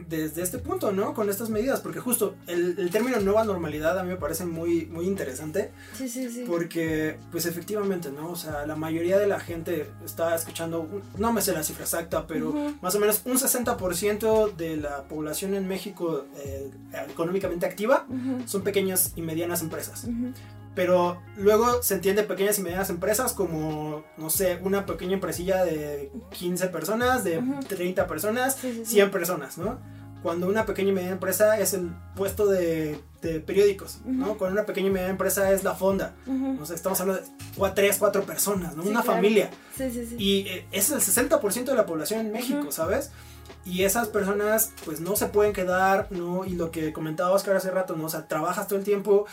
Desde este punto, ¿no? Con estas medidas, porque justo el, el término nueva normalidad a mí me parece muy, muy interesante. Sí, sí, sí. Porque, pues efectivamente, ¿no? O sea, la mayoría de la gente está escuchando, no me sé la cifra exacta, pero Ujú. más o menos un 60% de la población en México eh, económicamente activa Ujú. son pequeñas y medianas empresas. Ujú. Pero luego se entiende pequeñas y medianas empresas como, no sé, una pequeña empresilla de 15 personas, de Ujú. 30 personas, Sí, sí, sí. 100 personas, ¿no? Cuando una pequeña y mediana empresa es el puesto de, de periódicos, ¿no? Cuando una pequeña y mediana empresa es la fonda. Ujú. O sea, estamos hablando de cua- tres, cuatro personas, ¿no? Una claro. familia. Sí, sí, sí. Y eh, es el 60% de la población en México. ¿sabes? Y esas personas, pues no se pueden quedar, ¿no? Y lo que comentaba Oscar hace rato, ¿no? O sea, trabajas todo el tiempo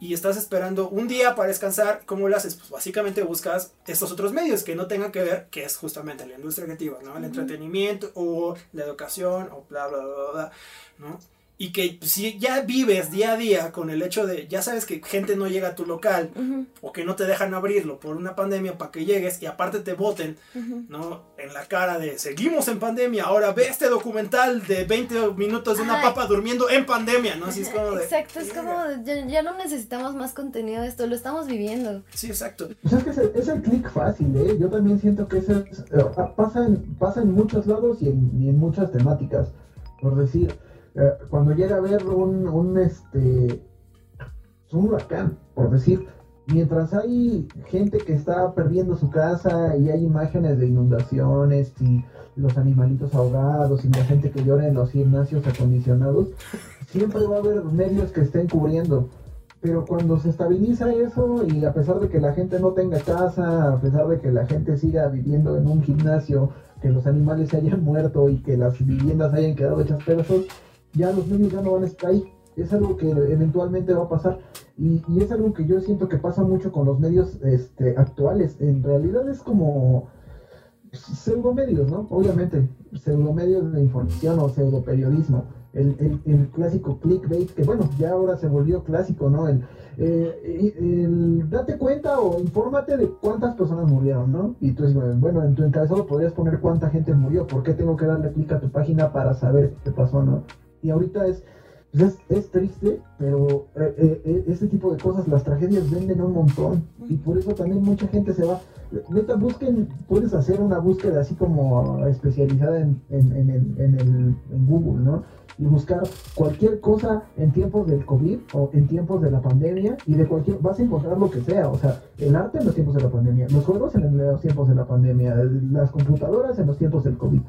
y estás esperando un día para descansar. ¿Cómo lo haces? Pues básicamente buscas estos otros medios que no tengan que ver, que es justamente la industria creativa, ¿no? El entretenimiento o la educación o bla, bla, bla, bla, bla, ¿no? Y que si ya vives día a día con el hecho de, ya sabes que gente no llega a tu local o que no te dejan abrirlo por una pandemia para que llegues y aparte te voten. ¿no? En la cara de, seguimos en pandemia, ahora ve este documental de 20 minutos de una Ay. papa durmiendo en pandemia, ¿no? Así es como de... Exacto, es como de, ya, ya no necesitamos más contenido de esto, lo estamos viviendo. Sí, exacto. Pues es que es el, es el clic fácil, ¿eh? Yo también siento que ese es- eh, pasa, en, pasa en muchos lados y en, y en muchas temáticas. Por decir, eh, cuando llega a haber un, un, este, un huracán, por decir, mientras hay gente que está perdiendo su casa y hay imágenes de inundaciones y los animalitos ahogados y la gente que llora en los gimnasios acondicionados, siempre va a haber medios que estén cubriendo. Pero cuando se estabiliza eso y a pesar de que la gente no tenga casa, a pesar de que la gente siga viviendo en un gimnasio, que los animales se hayan muerto y que las viviendas hayan quedado hechas pedazos, ya los medios ya no van a estar ahí. Es algo que eventualmente va a pasar. Y, y es algo que yo siento que pasa mucho con los medios este, actuales. En realidad es como pseudomedios, ¿no? Obviamente, pseudomedios de información o pseudoperiodismo. El, el, el clásico clickbait, que bueno, ya ahora se volvió clásico, ¿no? El, eh, el date cuenta o infórmate de cuántas personas murieron, ¿no? Y tú dices, bueno, en tu encabezado podrías poner cuánta gente murió, ¿por qué tengo que darle clic a tu página para saber qué pasó, ¿no? Y ahorita es, pues es, es triste, pero eh, este tipo de cosas, las tragedias venden un montón y por eso también mucha gente se va. Neta, busquen, puedes hacer una búsqueda así como especializada en, en, en, el, en, el, en Google, ¿no? Y buscar cualquier cosa en tiempos del COVID o en tiempos de la pandemia y de cualquier, vas a encontrar lo que sea, o sea, el arte en los tiempos de la pandemia, los juegos en los tiempos de la pandemia, las computadoras en los tiempos del COVID,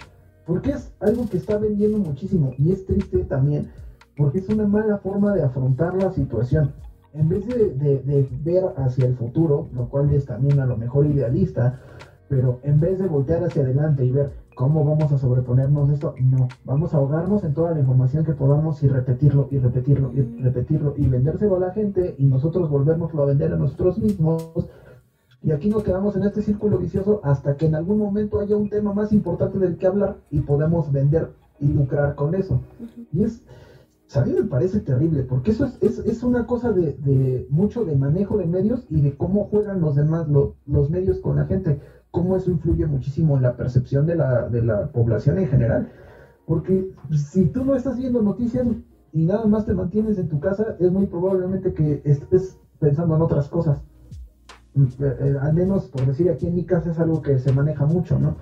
porque es algo que está vendiendo muchísimo y es triste también porque es una mala forma de afrontar la situación. En vez de, de, de, ver hacia el futuro, lo cual es también a lo mejor idealista, pero en vez de voltear hacia adelante y ver cómo vamos a sobreponernos esto, no, vamos a ahogarnos en toda la información que podamos y repetirlo y repetirlo y repetirlo y vendérselo a la gente y nosotros volvernoslo a vender a nosotros mismos. Y aquí nos quedamos en este círculo vicioso hasta que en algún momento haya un tema más importante del que hablar y podemos vender y lucrar con eso. Y es, a mí me parece terrible, porque eso es, es, es una cosa de, de, mucho de manejo de medios y de cómo juegan los demás, lo, los medios con la gente, cómo eso influye muchísimo en la percepción de la, de la población en general. Porque si tú no estás viendo noticias y nada más te mantienes en tu casa, es muy probablemente que estés pensando en otras cosas. Al menos, por decir, aquí en mi casa es algo que se maneja mucho, ¿no?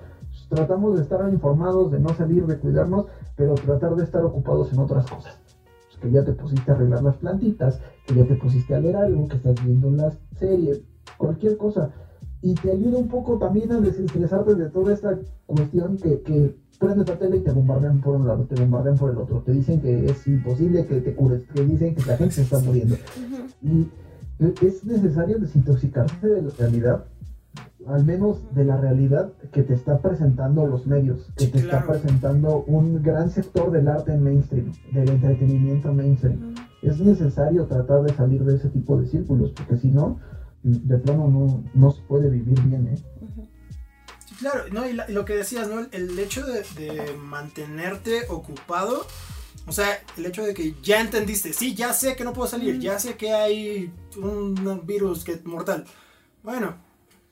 Tratamos de estar informados, de no salir, de cuidarnos, pero tratar de estar ocupados en otras cosas que ya te pusiste a arreglar las plantitas, que ya te pusiste a leer algo, que estás viendo las series, cualquier cosa. Y te ayuda un poco también a desestresarte de toda esta cuestión que, que prendes la tele y te bombardean por un lado, te bombardean por el otro. Te dicen que es imposible que te cures, te dicen que la gente se está muriendo. Y es necesario desintoxicarse de la realidad al menos de la realidad que te está presentando los medios, que te claro. está presentando un gran sector del arte mainstream, del entretenimiento mainstream. Es necesario tratar de salir de ese tipo de círculos, porque si no, de plano no, no se puede vivir bien, ¿eh? Sí, claro, no, y, la, y, lo que decías, ¿no? El, el hecho de, de, mantenerte ocupado, o sea, el hecho de que ya entendiste, sí, ya sé que no puedo salir, ya sé que hay un virus que es mortal. Bueno,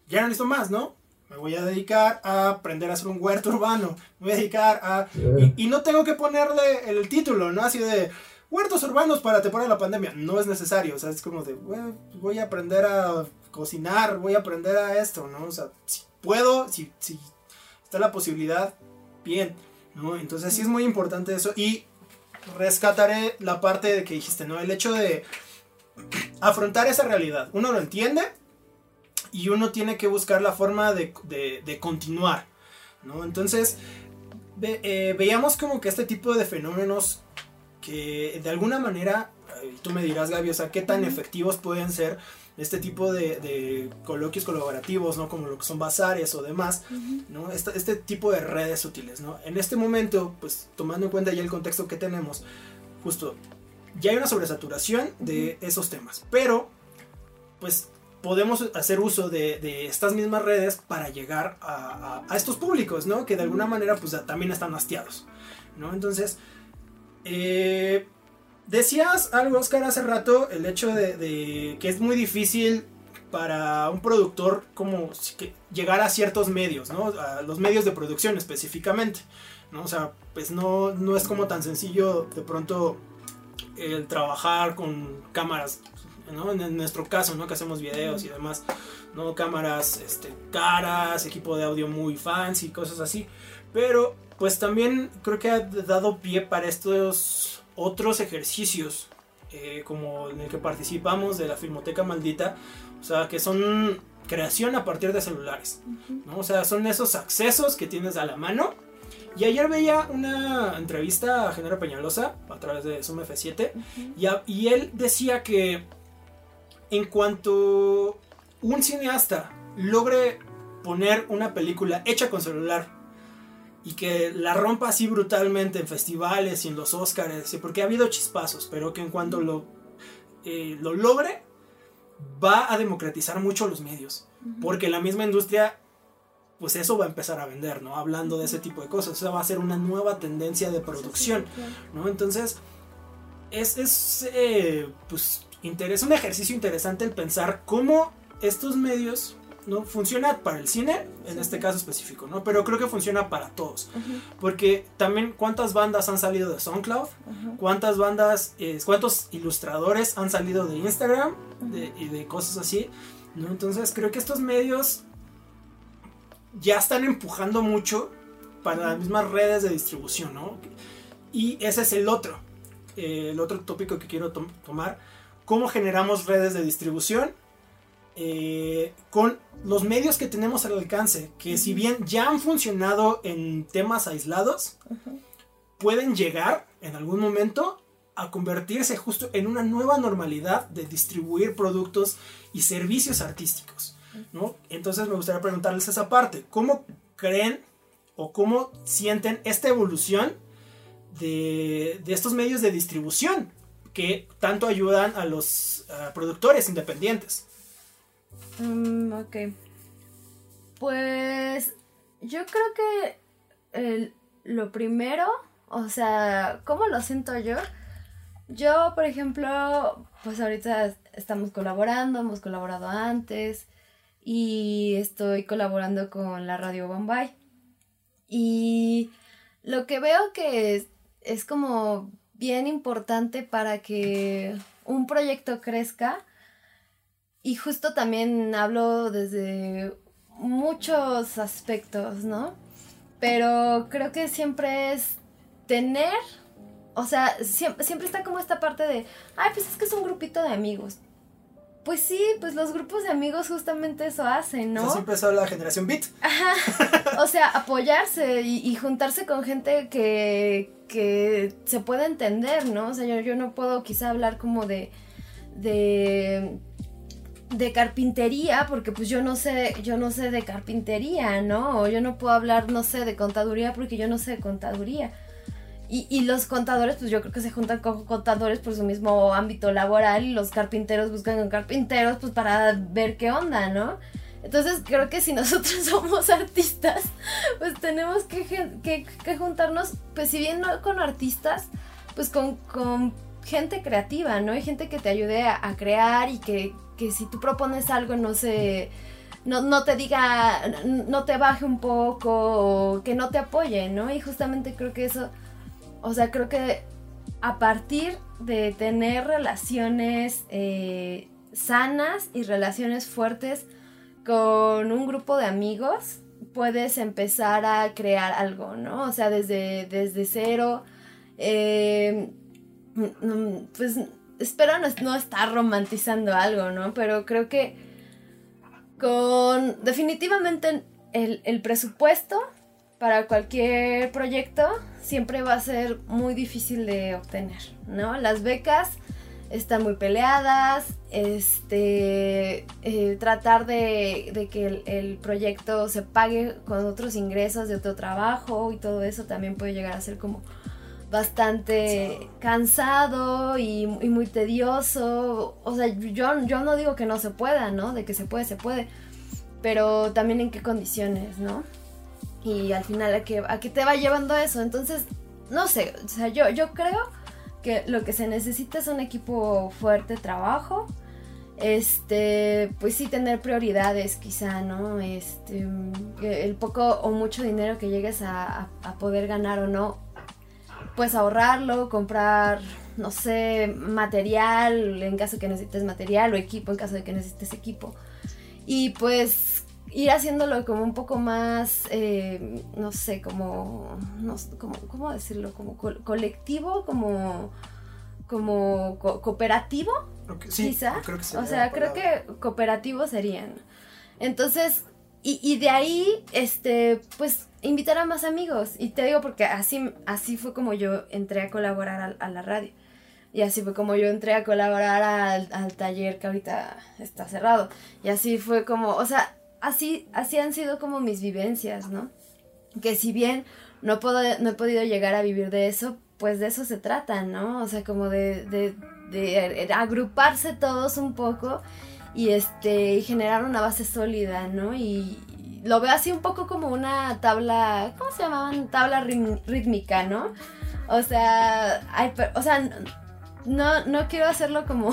ya no necesito más, ¿no? Me voy a dedicar a aprender a hacer un huerto urbano. Me voy a dedicar a... Yeah. Y, y, no tengo que ponerle el título, ¿no? Así de huertos urbanos para temporada de la pandemia. No es necesario. O sea, es como de, bueno, voy a aprender a cocinar, voy a aprender a esto, ¿no? O sea, si puedo, si, si está la posibilidad, bien, ¿no? Entonces sí es muy importante eso. Y rescataré la parte de que dijiste, ¿no? El hecho de afrontar esa realidad. Uno lo entiende y uno tiene que buscar la forma de, de, de continuar, ¿no? Entonces, ve, eh, veíamos como que este tipo de fenómenos que de alguna manera, eh, tú me dirás Gaby, o sea, qué tan efectivos pueden ser este tipo de, de, coloquios colaborativos, ¿no? Como lo que son bazares o demás, uh -huh. ¿no? Este, este, tipo de redes útiles, ¿no? En este momento, pues tomando en cuenta ya el contexto que tenemos, justo, ya hay una sobresaturación de esos temas, pero, pues, podemos hacer uso de, de estas mismas redes para llegar a, a, a, estos públicos, ¿no? Que de alguna manera, pues, también están hastiados, ¿no? Entonces, eh, Decías algo, Oscar, hace rato, el hecho de, que es muy difícil para un productor como llegar a ciertos medios, ¿no? A los medios de producción específicamente, ¿no? O sea, pues no, no es como tan sencillo de pronto el trabajar con cámaras, ¿no? En, nuestro caso, ¿no? Que hacemos videos y demás, ¿no? Cámaras este, caras, equipo de audio muy fancy, cosas así. Pero, pues también creo que ha dado pie para estos otros ejercicios, eh, como en el que participamos de la Filmoteca Maldita, o sea, que son creación a partir de celulares, ¿no? O sea, son esos accesos que tienes a la mano. Y ayer veía una entrevista a Genaro Peñalosa a través de Zoom F7 y, él decía que en cuanto un cineasta logre poner una película hecha con celular y que la rompa así brutalmente en festivales y en los Oscars, porque ha habido chispazos, pero que en cuanto lo, eh, lo logre, va a democratizar mucho los medios, porque la misma industria pues eso va a empezar a vender, ¿no? Hablando de ese tipo de cosas, o sea, va a ser una nueva tendencia de producción, ¿no? Entonces, es, es eh, pues, un ejercicio interesante el pensar cómo estos medios, ¿no? Funciona para el cine, en este caso específico, ¿no? Pero creo que funciona para todos, porque también cuántas bandas han salido de SoundCloud, cuántas bandas, eh, cuántos ilustradores han salido de Instagram y de cosas así, ¿no? Entonces, creo que estos medios ya están empujando mucho para las mismas redes de distribución, ¿no? Y ese es el otro, eh, el otro tópico que quiero tomar, cómo generamos redes de distribución eh, con los medios que tenemos al alcance, que si bien ya han funcionado en temas aislados, pueden llegar en algún momento a convertirse justo en una nueva normalidad de distribuir productos y servicios artísticos. ¿no? Entonces me gustaría preguntarles esa parte. ¿Cómo creen o cómo sienten esta evolución de, estos medios de distribución que tanto ayudan a los productores independientes? Mm, ok. Pues yo creo que lo primero, o sea, ¿cómo lo siento yo? Yo, por ejemplo, pues ahorita estamos colaborando, hemos colaborado antes, y estoy colaborando con la radio Bombay. Y lo que veo que es, como bien importante para que un proyecto crezca, y justo también hablo desde muchos aspectos, ¿no? Pero creo que siempre es tener, o sea, siempre, siempre está como esta parte de, ay, pues es que es un grupito de amigos. Pues sí, pues los grupos de amigos justamente eso hacen, ¿no? Así empezó la generación Beat. Ajá. O sea, apoyarse y, juntarse con gente que, que se puede entender, ¿no? O sea, yo, yo no puedo quizá hablar como de, de de carpintería, porque pues yo no sé, yo no sé de carpintería, ¿no? O yo no puedo hablar, no sé, de contaduría porque yo no sé de contaduría. Y, los contadores, pues yo creo que se juntan con contadores por su mismo ámbito laboral y los carpinteros buscan con carpinteros pues para ver qué onda, ¿no? Entonces creo que si nosotros somos artistas, pues tenemos que, juntarnos, pues si bien no con artistas, pues con, gente creativa, ¿no? Hay gente que te ayude a, crear y que, que, si tú propones algo no se... No, no, te diga, no te baje un poco, o que no te apoye, ¿no? Y justamente creo que eso o sea, creo que a partir de tener relaciones eh, sanas y relaciones fuertes con un grupo de amigos, puedes empezar a crear algo, ¿no? O sea, desde, desde cero. Eh, pues espero no, estar romantizando algo, ¿no? Pero creo que con definitivamente el, el presupuesto para cualquier proyecto siempre va a ser muy difícil de obtener, ¿no? Las becas están muy peleadas, este, eh, tratar de, que el, proyecto se pague con otros ingresos de otro trabajo y todo eso también puede llegar a ser como bastante cansado y, muy tedioso. O sea, yo, yo no digo que no se pueda, ¿no? De que se puede, se puede. Pero también en qué condiciones, ¿no? y al final a qué, a qué te va llevando eso. Entonces, no sé, o sea, yo, yo creo que lo que se necesita es un equipo fuerte, trabajo, este, pues sí tener prioridades quizá, ¿no? Este, el poco o mucho dinero que llegues a, poder ganar o no, pues ahorrarlo, comprar, no sé, material en caso que necesites material o equipo en caso de que necesites equipo. Y pues ir haciéndolo como un poco más, eh, no sé, como, no, como, ¿cómo decirlo? Como colectivo, como, como cooperativo sí, Creo que o sea, creo que cooperativos serían. Entonces, y, de ahí, este, pues, invitar a más amigos. Y te digo porque así, así fue como yo entré a colaborar a, la radio. Y así fue como yo entré a colaborar al, taller que ahorita está cerrado. Y así fue como, o sea, así, así han sido como mis vivencias, ¿no? Que si bien no, puedo, no he podido llegar a vivir de eso, pues de eso se trata, ¿no? O sea, como de, de agruparse todos un poco y este y generar una base sólida, ¿no? Y lo veo así un poco como una tabla, ¿cómo se llamaban? Tabla rítmica, ¿no? O sea, o sea, no, no quiero hacerlo como,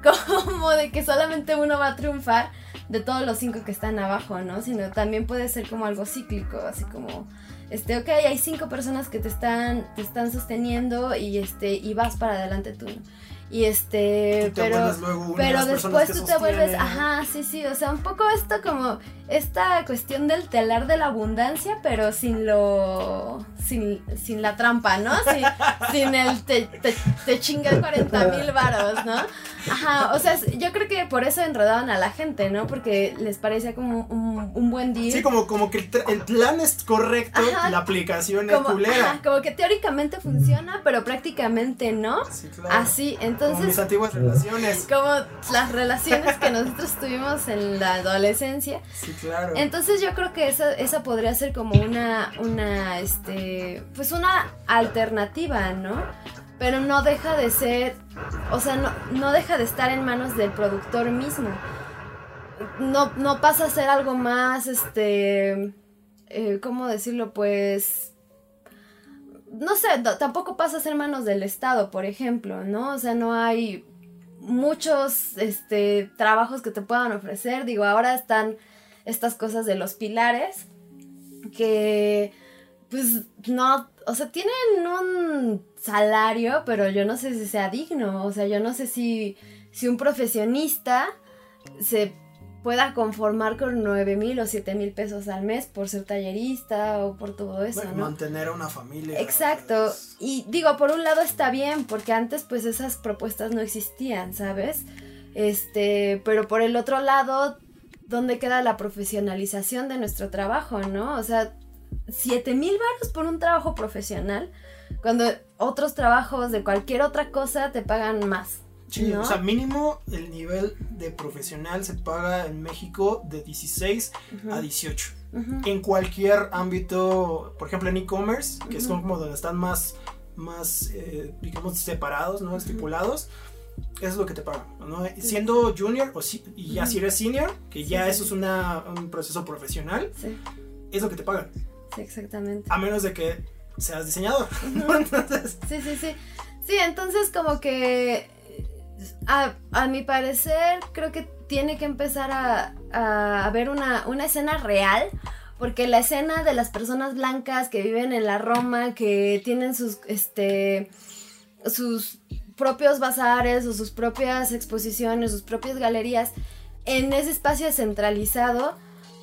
como de que solamente uno va a triunfar de todos los cinco que están abajo, ¿no? Sino también puede ser como algo cíclico, así como este, ok, hay cinco personas que te están, te están sosteniendo y este, y vas para adelante tú. Y este, pero, pero después tú te vuelves, ajá, sí, sí, o sea, un poco esto como esta cuestión del telar de la abundancia, pero sin lo, sin, sin la trampa, ¿no? Sin, sin el te, te, te chingas 40 mil varos, ¿no? Ajá, o sea, yo creo que por eso enredaban a la gente, ¿no? Porque les parecía como un, un buen día. Sí, como, como que el, plan es correcto, la aplicación es culera. Ajá, como que teóricamente funciona, pero prácticamente no. Sí, claro. Así, entonces. Como mis antiguas relaciones. Como las relaciones que nosotros tuvimos en la adolescencia. Sí, claro. Entonces yo creo que esa, esa podría ser como una, una, este, pues una alternativa, ¿no? Pero no deja de ser, o sea, no, no deja de estar en manos del productor mismo. No, no pasa a ser algo más, este, eh, ¿cómo decirlo? Pues, no sé, tampoco pasa a ser manos del Estado, por ejemplo, ¿no? O sea, no hay muchos, este, trabajos que te puedan ofrecer. Digo, ahora están estas cosas de los pilares que pues no, o sea, tienen un salario, pero yo no sé si sea digno, o sea, yo no sé si, si un profesionista se pueda conformar con 9 mil o 7 mil pesos al mes por ser tallerista o por todo eso, ¿no? Mantener a una familia. Exacto. Y digo, por un lado está bien, porque antes pues esas propuestas no existían, ¿sabes? Este, pero por el otro lado dónde queda la profesionalización de nuestro trabajo, ¿no? O sea, 7 mil baros por un trabajo profesional, cuando otros trabajos de cualquier otra cosa te pagan más. Sí, o sea, mínimo el nivel de profesional se paga en México de 16 a 18. En cualquier ámbito, por ejemplo en e-commerce, que es como donde están más, más eh, digamos, separados, ¿no? Estipulados es lo que te pagan, ¿no? Siendo junior o y ya si eres senior, que ya eso es una, un proceso profesional, es lo que te pagan. Sí, exactamente. A menos de que seas diseñador. Sí, sí, sí. Sí, entonces como que a, a, mi parecer creo que tiene que empezar a, a haber una, una escena real. Porque la escena de las personas blancas que viven en la Roma, que tienen sus, este, sus propios bazares o sus propias exposiciones, sus propias galerías en ese espacio centralizado,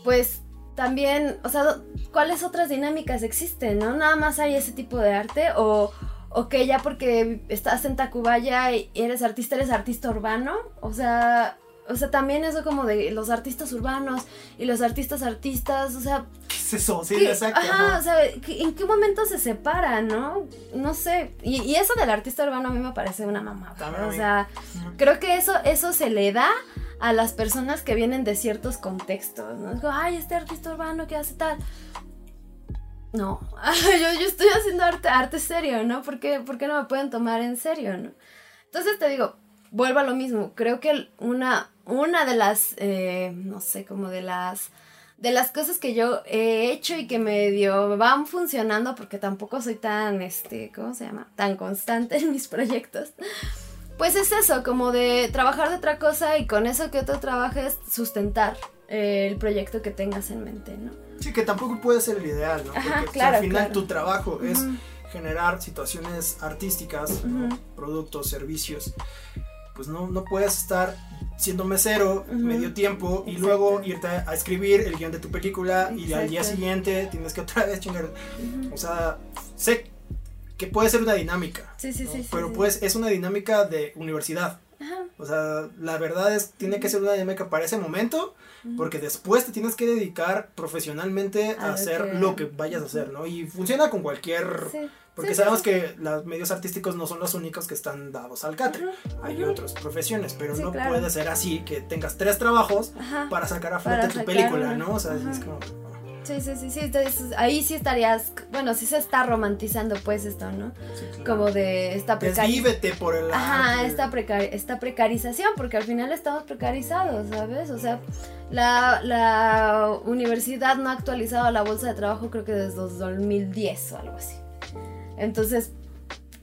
pues también, o sea, ¿cuáles otras dinámicas existen? ¿No? Nada más hay ese tipo de arte o, o que ya porque estás en Tacubaya y eres artista, eres artista urbano, o sea, o sea, también eso como de los artistas urbanos y los artistas artistas, o sea... ¿Qué es eso? Sí, exacto. Ajá, o sea, ¿en qué momento se separan, no? No sé. Y, eso del artista urbano a mí me parece una mamada. O sea, creo que eso, eso se le da a las personas que vienen de ciertos contextos, ¿no? Digo, ay, este artista urbano que hace tal. No, yo, yo estoy haciendo arte, arte serio, ¿no? ¿Por qué, ¿Por qué no me pueden tomar en serio, no? Entonces te digo, vuelvo a lo mismo. Creo que una, una de las, eh, no sé, como de las de las cosas que yo he hecho y que medio van funcionando, porque tampoco soy tan, este, ¿cómo se llama? Tan constante en mis proyectos. Pues es eso, como de trabajar de otra cosa y con eso que otro trabajes, sustentar eh, el proyecto que tengas en mente, ¿no? Sí, que tampoco puede ser el ideal, ¿no? Ajá, Porque claro, al final claro. tu trabajo es Ujú. generar situaciones artísticas, ¿no? Ujú. productos, servicios. Pues no, no puedes estar siendo mesero Ujú. medio tiempo y Exacto. luego irte a escribir el guion de tu película y al día Exacto. siguiente tienes que otra vez chingar. O sea, sé que puede ser una dinámica. Sí, sí, ¿no? sí, Pero pues es una dinámica de universidad. Ajá. O sea, la verdad es tiene que ser una dinámica para ese momento, porque después te tienes que dedicar profesionalmente a, hacer que- lo que vayas a hacer, ¿no? Y funciona con cualquier... Sí. Porque Sí, sabemos sí. que los medios artísticos no son los únicos que están dados al catre. Hay otras profesiones, pero Sí, no claro. puede ser así que tengas tres trabajos Ajá. para sacar a flote tu sacar película. ¿no? O sea, es como... Sí, sí, sí, sí, entonces, ahí sí estarías, bueno, sí se está romantizando pues esto, ¿no? sí, claro. Como de esta precarización. Por el Ajá, esta, precari- esta precarización, porque al final estamos precarizados, ¿sabes? O sea, la, la universidad no ha actualizado la bolsa de trabajo creo que desde 2010 o algo así. Entonces,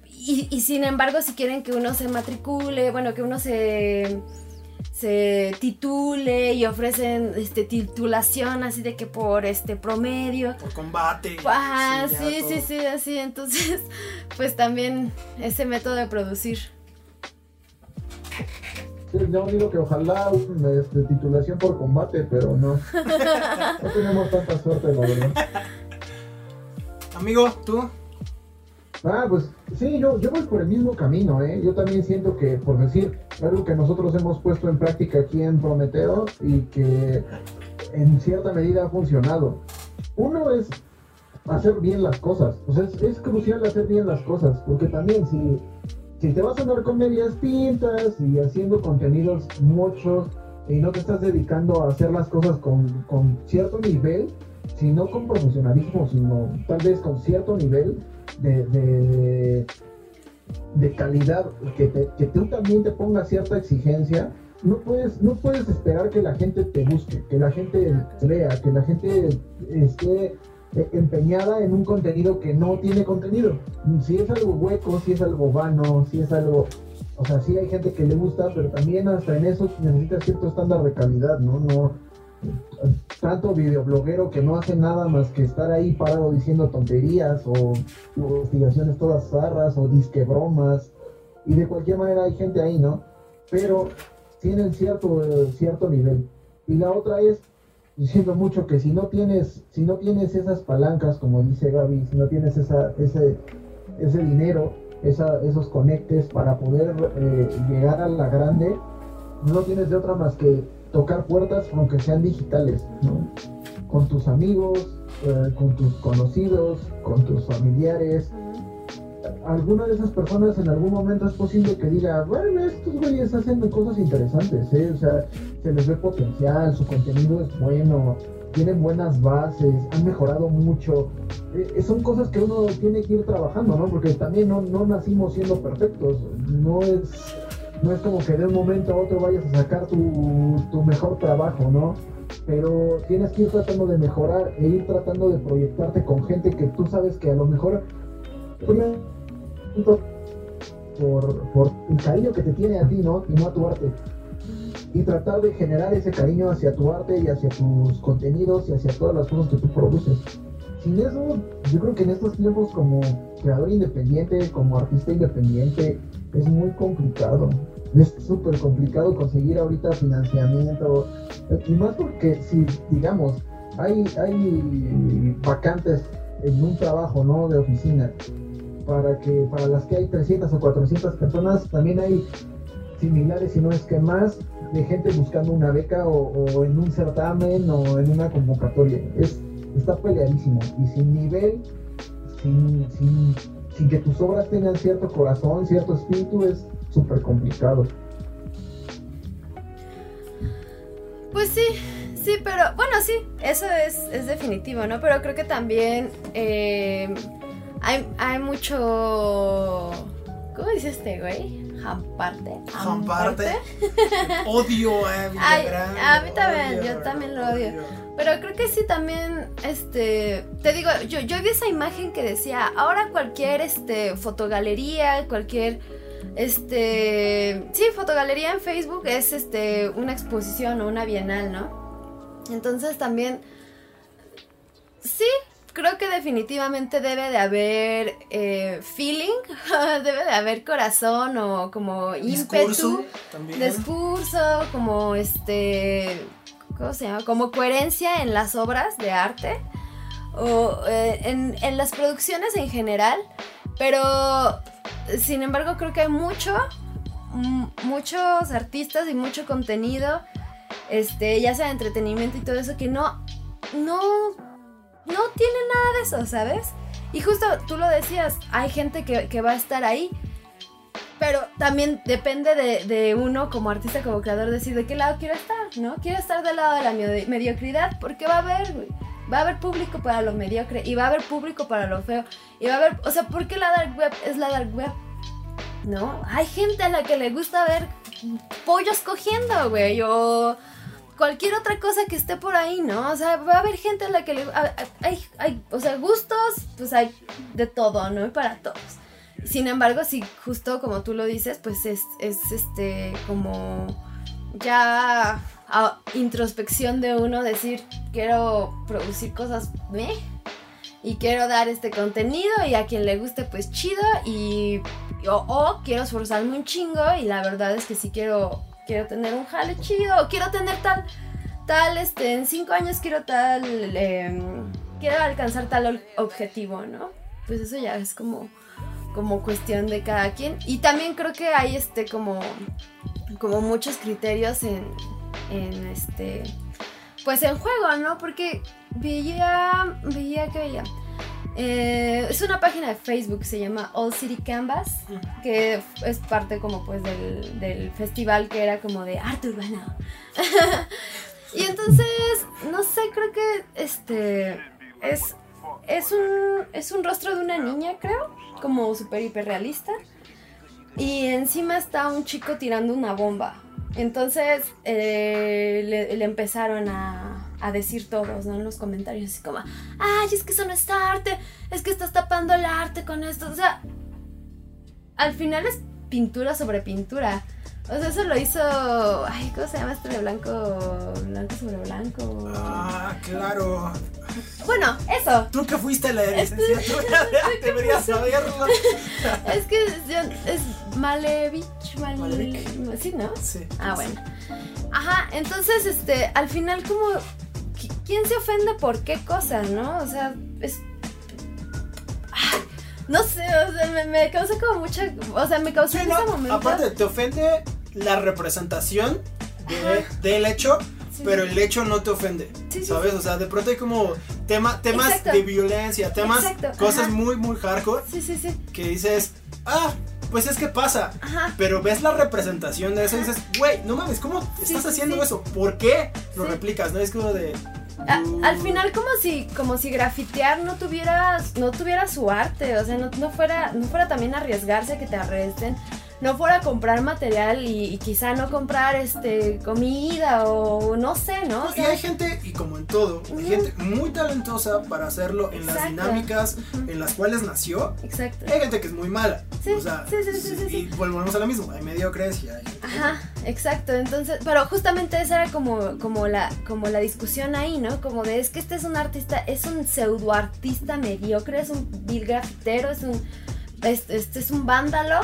y, y sin embargo, si quieren que uno se matricule, bueno, que uno se, se titule y ofrecen este, titulación así de que por este promedio, Por combate. Ajá, ya sí, sí, sí, así. Entonces, pues también ese método de producir. Sí, yo digo que ojalá este, titulación por combate, pero no. No tenemos tanta suerte, la verdad. Amigo, tú. Ah, pues sí, yo, yo voy por el mismo camino, ¿eh? Yo también siento que, por decir, algo que nosotros hemos puesto en práctica aquí en Prometeo y que en cierta medida ha funcionado. Uno es hacer bien las cosas, o sea, es, crucial hacer bien las cosas, porque también si, si te vas a andar con medias pintas y haciendo contenidos muchos y no te estás dedicando a hacer las cosas con, con cierto nivel, sino con profesionalismo, sino tal vez con cierto nivel de, de, calidad, que, te- que tú también te pongas cierta exigencia, no puedes, no puedes esperar que la gente te busque, que la gente vea, que la gente esté eh, empeñada en un contenido que no tiene contenido. Si es algo hueco, si es algo vano, si es algo... O sea, sí hay gente que le gusta, pero también hasta en eso necesitas cierto estándar de calidad, ¿no? No tanto videobloguero que no hace nada más que estar ahí parado diciendo tonterías o investigaciones todas zarras o disque bromas. Y de cualquier manera hay gente ahí, ¿no? Pero tienen cierto, cierto nivel. Y la otra es, diciendo mucho que si no tienes, si no tienes esas palancas, como dice Gaby, si no tienes esa, ese, ese dinero, esa, esos conectes para poder eh, llegar a la grande, no tienes de otra más que tocar puertas, aunque sean digitales, ¿no? Con tus amigos, eh, con tus conocidos, con tus familiares. Alguna de esas personas en algún momento es posible que diga, bueno, estos güeyes hacen cosas interesantes, ¿eh? O sea, se les ve potencial, su contenido es bueno, tienen buenas bases, han mejorado mucho. Eh, son cosas que uno tiene que ir trabajando, ¿no? Porque también no, no nacimos siendo perfectos. No es, no es como que de un momento a otro vayas a sacar tu, tu mejor trabajo, ¿no? Pero tienes que ir tratando de mejorar e ir tratando de proyectarte con gente que tú sabes que a lo mejor por, por el cariño que te tiene a ti, ¿no? Y no a tu arte. Y tratar de generar ese cariño hacia tu arte y hacia tus contenidos y hacia todas las cosas que tú produces. Sin eso, yo creo que en estos tiempos como creador independiente, como artista independiente, es muy complicado. Es súper complicado conseguir ahorita financiamiento. Y más porque si, digamos, hay, hay vacantes en un trabajo, ¿no? De oficina para que para las que hay 300 o 400 personas, también hay similares, si no es que más, de gente buscando una beca o, en un certamen o en una convocatoria. Es, está peleadísimo y sin nivel, sin, sin, sin que tus obras tengan cierto corazón, cierto espíritu, es súper complicado. Pues sí, sí, pero bueno, sí, eso es, es definitivo, ¿no? Pero creo que también eh, hay, hay mucho... ¿Cómo dice este güey? Jamparte. Jamparte. odio a Villagrán. a mí también, yo también lo odio. Pero creo que sí también, este, te digo, yo, yo vi esa imagen que decía, ahora cualquier, este, fotogalería, cualquier, este, sí, fotogalería en Facebook es, este, una exposición o una bienal, ¿no? Entonces también, sí, creo que definitivamente debe de haber eh, feeling, debe de haber corazón o como ímpetu, discurso, como este, ¿cómo se llama? Como coherencia en las obras de arte o eh, en, en, las producciones en general, pero sin embargo creo que hay mucho, muchos artistas y mucho contenido, este, ya sea de entretenimiento y todo eso que no, no no tiene nada de eso, ¿sabes? Y justo tú lo decías, hay gente que, va a estar ahí, pero también depende de, uno como artista, como creador, decir de qué lado quiero estar, ¿no? Quiero estar del lado de la mediocridad, porque va a haber, va a haber público para lo mediocre, y va a haber público para lo feo, y va a haber, o sea, ¿por qué la dark web es la dark web? ¿No? Hay gente a la que le gusta ver pollos cogiendo, güey, o cualquier otra cosa que esté por ahí, ¿no? O sea, va a haber gente a la que le... Hay, hay, o sea, gustos, pues hay de todo, ¿no? Y para todos. Sin embargo, si justo como tú lo dices, pues es, es este como ya introspección de uno decir, quiero producir cosas ¿eh? y quiero dar este contenido y a quien le guste pues chido y o, o quiero esforzarme un chingo y la verdad es que sí quiero quiero tener un jale chido, quiero tener tal, tal, este, en cinco años quiero tal, em, quiero alcanzar tal objetivo, ¿no? Pues eso ya es como, como cuestión de cada quien. Y también creo que hay, este, como, como muchos criterios en, en este, pues en juego, ¿no? Porque veía, veía que veía eh, es una página de Facebook, se llama All City Canvas, que es parte como pues del, festival que era como de arte urbano. y entonces, no sé, creo que este es, es, un, es un rostro de una niña, creo, como súper hiperrealista. Y encima está un chico tirando una bomba. Entonces eh, le empezaron a, a decir todos, ¿no? En los comentarios, así como, ay, es que eso no es arte, es que estás tapando el arte con esto. O sea, al final es pintura sobre pintura. O sea, eso lo hizo. Ay, ¿cómo se llama este de blanco? Blanco sobre blanco. Ah, claro. Bueno, eso. Tú que fuiste a la licenciatura deberías saberlo. es que es, Malevich, Malevich. Sí, ¿no? Sí. Ah, bueno. Ajá, entonces, este, al final, como ¿quién se ofende por qué cosas, no? O sea, es... no sé, o sea, me, causa como mucha... O sea, me causa en ese momento... Aparte, te ofende la representación del hecho, pero el hecho no te ofende, ¿sabes? O sea, de pronto hay como tema, temas de violencia, temas, cosas muy, muy hardcore, sí, sí, sí. que dices, ah, pues es que pasa. Pero ves la representación de eso y dices, güey, no mames, ¿cómo estás haciendo eso? ¿Por qué lo replicas? ¿No? Es como de al final como si como si grafitear no tuviera no tuviera su arte, o sea, no, no fuera no fuera también arriesgarse a que te arresten no fuera a comprar material y, quizá no comprar este comida o no sé, ¿no? y hay gente, y como en todo, hay gente muy talentosa para hacerlo en las dinámicas en las cuales nació. Exacto. Hay gente que es muy mala. Sí, o sea, sí, sí, sí, Y volvemos a lo mismo, hay mediocres y hay... Ajá, exacto. Entonces, pero justamente esa era como, como, la, como la discusión ahí, ¿no? Como de, es que este es un artista, es un pseudo artista mediocre, es un vil grafitero, es un... Este, este es un vándalo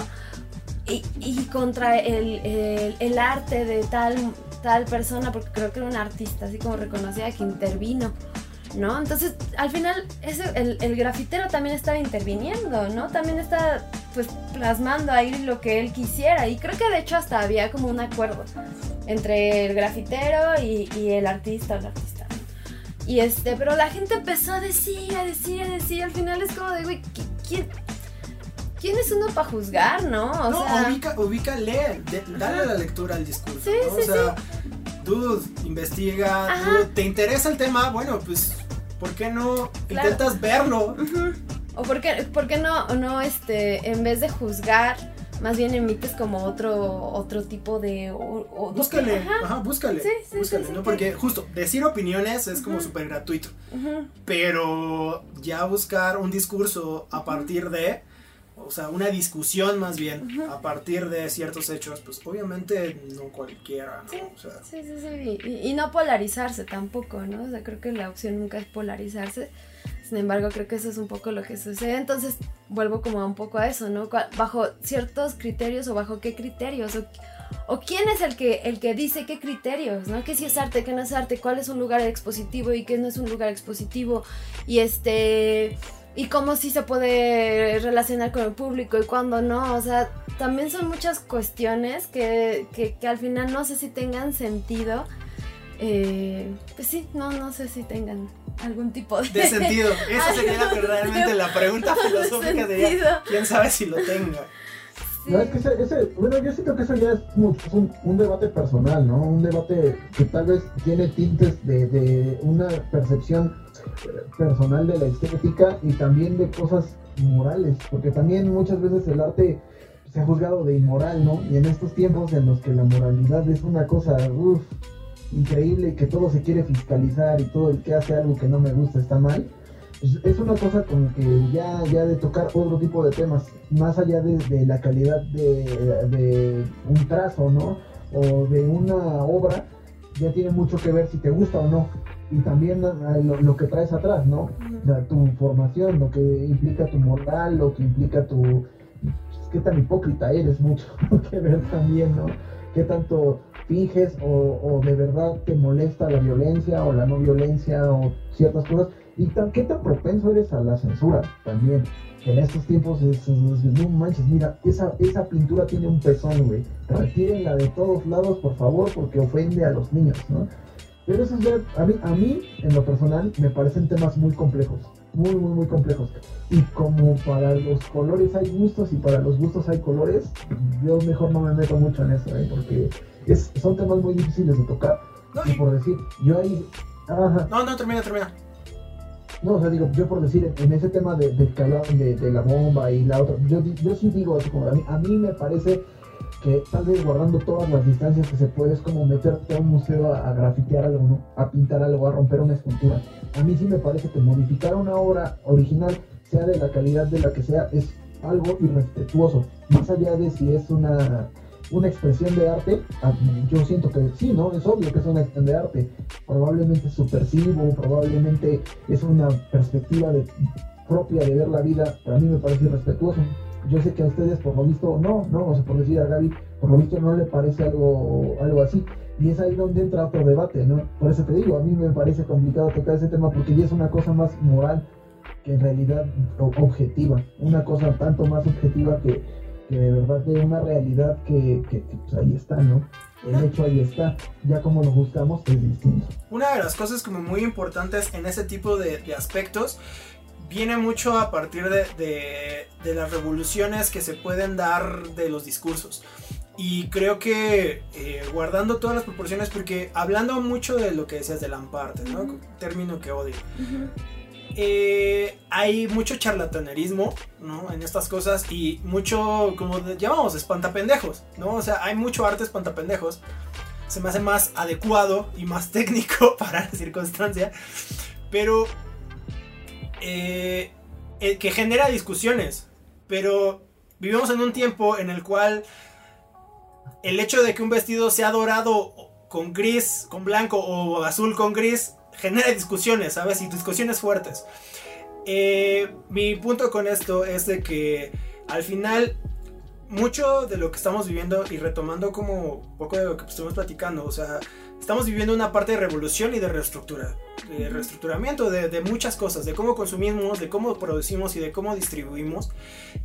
y, contra el, arte de tal, tal persona, porque creo que era un artista así como reconocida que intervino. ¿No? Entonces, al final, ese, el, grafitero también estaba interviniendo, ¿no? También está, pues, plasmando ahí lo que él quisiera. Y creo que de hecho hasta había como un acuerdo entre el grafitero y, el artista o el artista. Y este, pero la gente empezó a decir, a decir, a decir. Al final es como de, güey, ¿quién, ¿Quién es uno para juzgar, no? O no, ubica, ubica, lee, dale la lectura al discurso. Sí, sí, o sea, tú investiga, te interesa el tema, bueno, pues, ¿por qué no intentas verlo? O por qué, por qué no, no, este, en vez de juzgar más bien emites como otro otro tipo de... búscale, ajá, búscale, búscale, ¿no? Porque justo decir opiniones es como súper gratuito, pero ya buscar un discurso a partir de o sea, una discusión más bien a partir de ciertos hechos, pues obviamente no cualquiera, ¿no? Sí, sí, sí, Y, y, no polarizarse tampoco, ¿no? O sea, creo que la opción nunca es polarizarse. Sin embargo, creo que eso es un poco lo que sucede. Entonces, vuelvo como un poco a eso, ¿no? Bajo ciertos criterios o bajo qué criterios o, o quién es el que, el que dice qué criterios, ¿no? ¿Qué si es arte, qué no es arte? ¿Cuál es un lugar expositivo y qué no es un lugar expositivo? Y este y cómo sí se puede relacionar con el público y cuándo no. O sea, también son muchas cuestiones que, que, al final no sé si tengan sentido. Eh, pues sí, no, no sé si tengan algún tipo de, de sentido. Esa sería realmente la pregunta filosófica de quién sabe si lo tenga. No, es que ese, bueno, yo siento que eso ya es un, un, debate personal, ¿no? Un debate que tal vez tiene tintes de, de una percepción personal de la estética y también de cosas morales, porque también muchas veces el arte se ha juzgado de inmoral, ¿no? Y en estos tiempos en los que la moralidad es una cosa uf, increíble, que todo se quiere fiscalizar y todo el que hace algo que no me gusta está mal, pues es una cosa como que ya, ya de tocar otro tipo de temas, más allá de, la calidad de, de un trazo, ¿no? O de una obra, ya tiene mucho que ver si te gusta o no y también lo, que traes atrás, ¿no? O sea, tu formación, lo que implica tu moral, lo que implica tu... Pues, qué tan hipócrita eres, mucho que ver también, ¿no? Qué tanto finges o, o, de verdad te molesta la violencia o la no violencia o ciertas cosas. Y tan, qué tan propenso eres a la censura también. En estos tiempos es, no manches, mira, esa, esa pintura tiene un pezón, güey. Retírenla de todos lados, por favor, porque ofende a los niños, ¿no? Pero eso es a mí, a mí, en lo personal, me parecen temas muy complejos. Muy, muy, muy complejos. Y como para los colores hay gustos y para los gustos hay colores, yo mejor no me meto mucho en eso, ¿eh? porque es, son temas muy difíciles de tocar. y, por decir, yo ahí. No, no, termina, termina. No, o sea, digo, yo por decir, en ese tema de, que hablaban de, de, la bomba y la otra, yo, yo sí digo, así como, a mí, a mí me parece que tal vez guardando todas las distancias que se puede es como meterte a un museo a, grafitear algo. A pintar algo, a romper una escultura. A mí sí me parece que modificar una obra original, sea de la calidad de la que sea, es algo irrespetuoso. Más allá de si es una, una expresión de arte, yo siento que sí, ¿no? Es obvio que es una expresión de arte. Probablemente es subversivo, probablemente es una perspectiva de, propia de ver la vida. Para mí me parece irrespetuoso yo sé que a ustedes por lo visto no, no, o sea, por decir a Gaby, por lo visto no le parece algo, algo así. Y es ahí donde entra otro debate, ¿no? Por eso te digo, a mí me parece complicado tocar ese tema porque ya es una cosa más moral que en realidad objetiva. Una cosa tanto más objetiva que, que de verdad de una realidad que, que, pues ahí está, ¿no? El hecho ahí está, ya como lo buscamos es distinto. Una de las cosas como muy importantes en ese tipo de, de aspectos viene mucho a partir de, las revoluciones que se pueden dar de los discursos. Y creo que eh, guardando todas las proporciones, porque hablando mucho de lo que decías de Lamparte, ¿no? Término que odio. Eh, hay mucho charlatanerismo, ¿no? En estas cosas y mucho, como llamamos, espantapendejos, ¿no? O sea, hay mucho arte espantapendejos. Se me hace más adecuado y más técnico para la circunstancia. Pero eh, eh, que genera discusiones, pero vivimos en un tiempo en el cual el hecho de que un vestido sea dorado con gris, con blanco o azul con gris, genera discusiones, ¿sabes? Y discusiones fuertes. Eh, mi punto con esto es de que al final mucho de lo que estamos viviendo y retomando como poco de lo que estuvimos platicando, o sea, estamos viviendo una parte de revolución y de reestructura, de reestructuramiento de, muchas cosas, de cómo consumimos, de cómo producimos y de cómo distribuimos.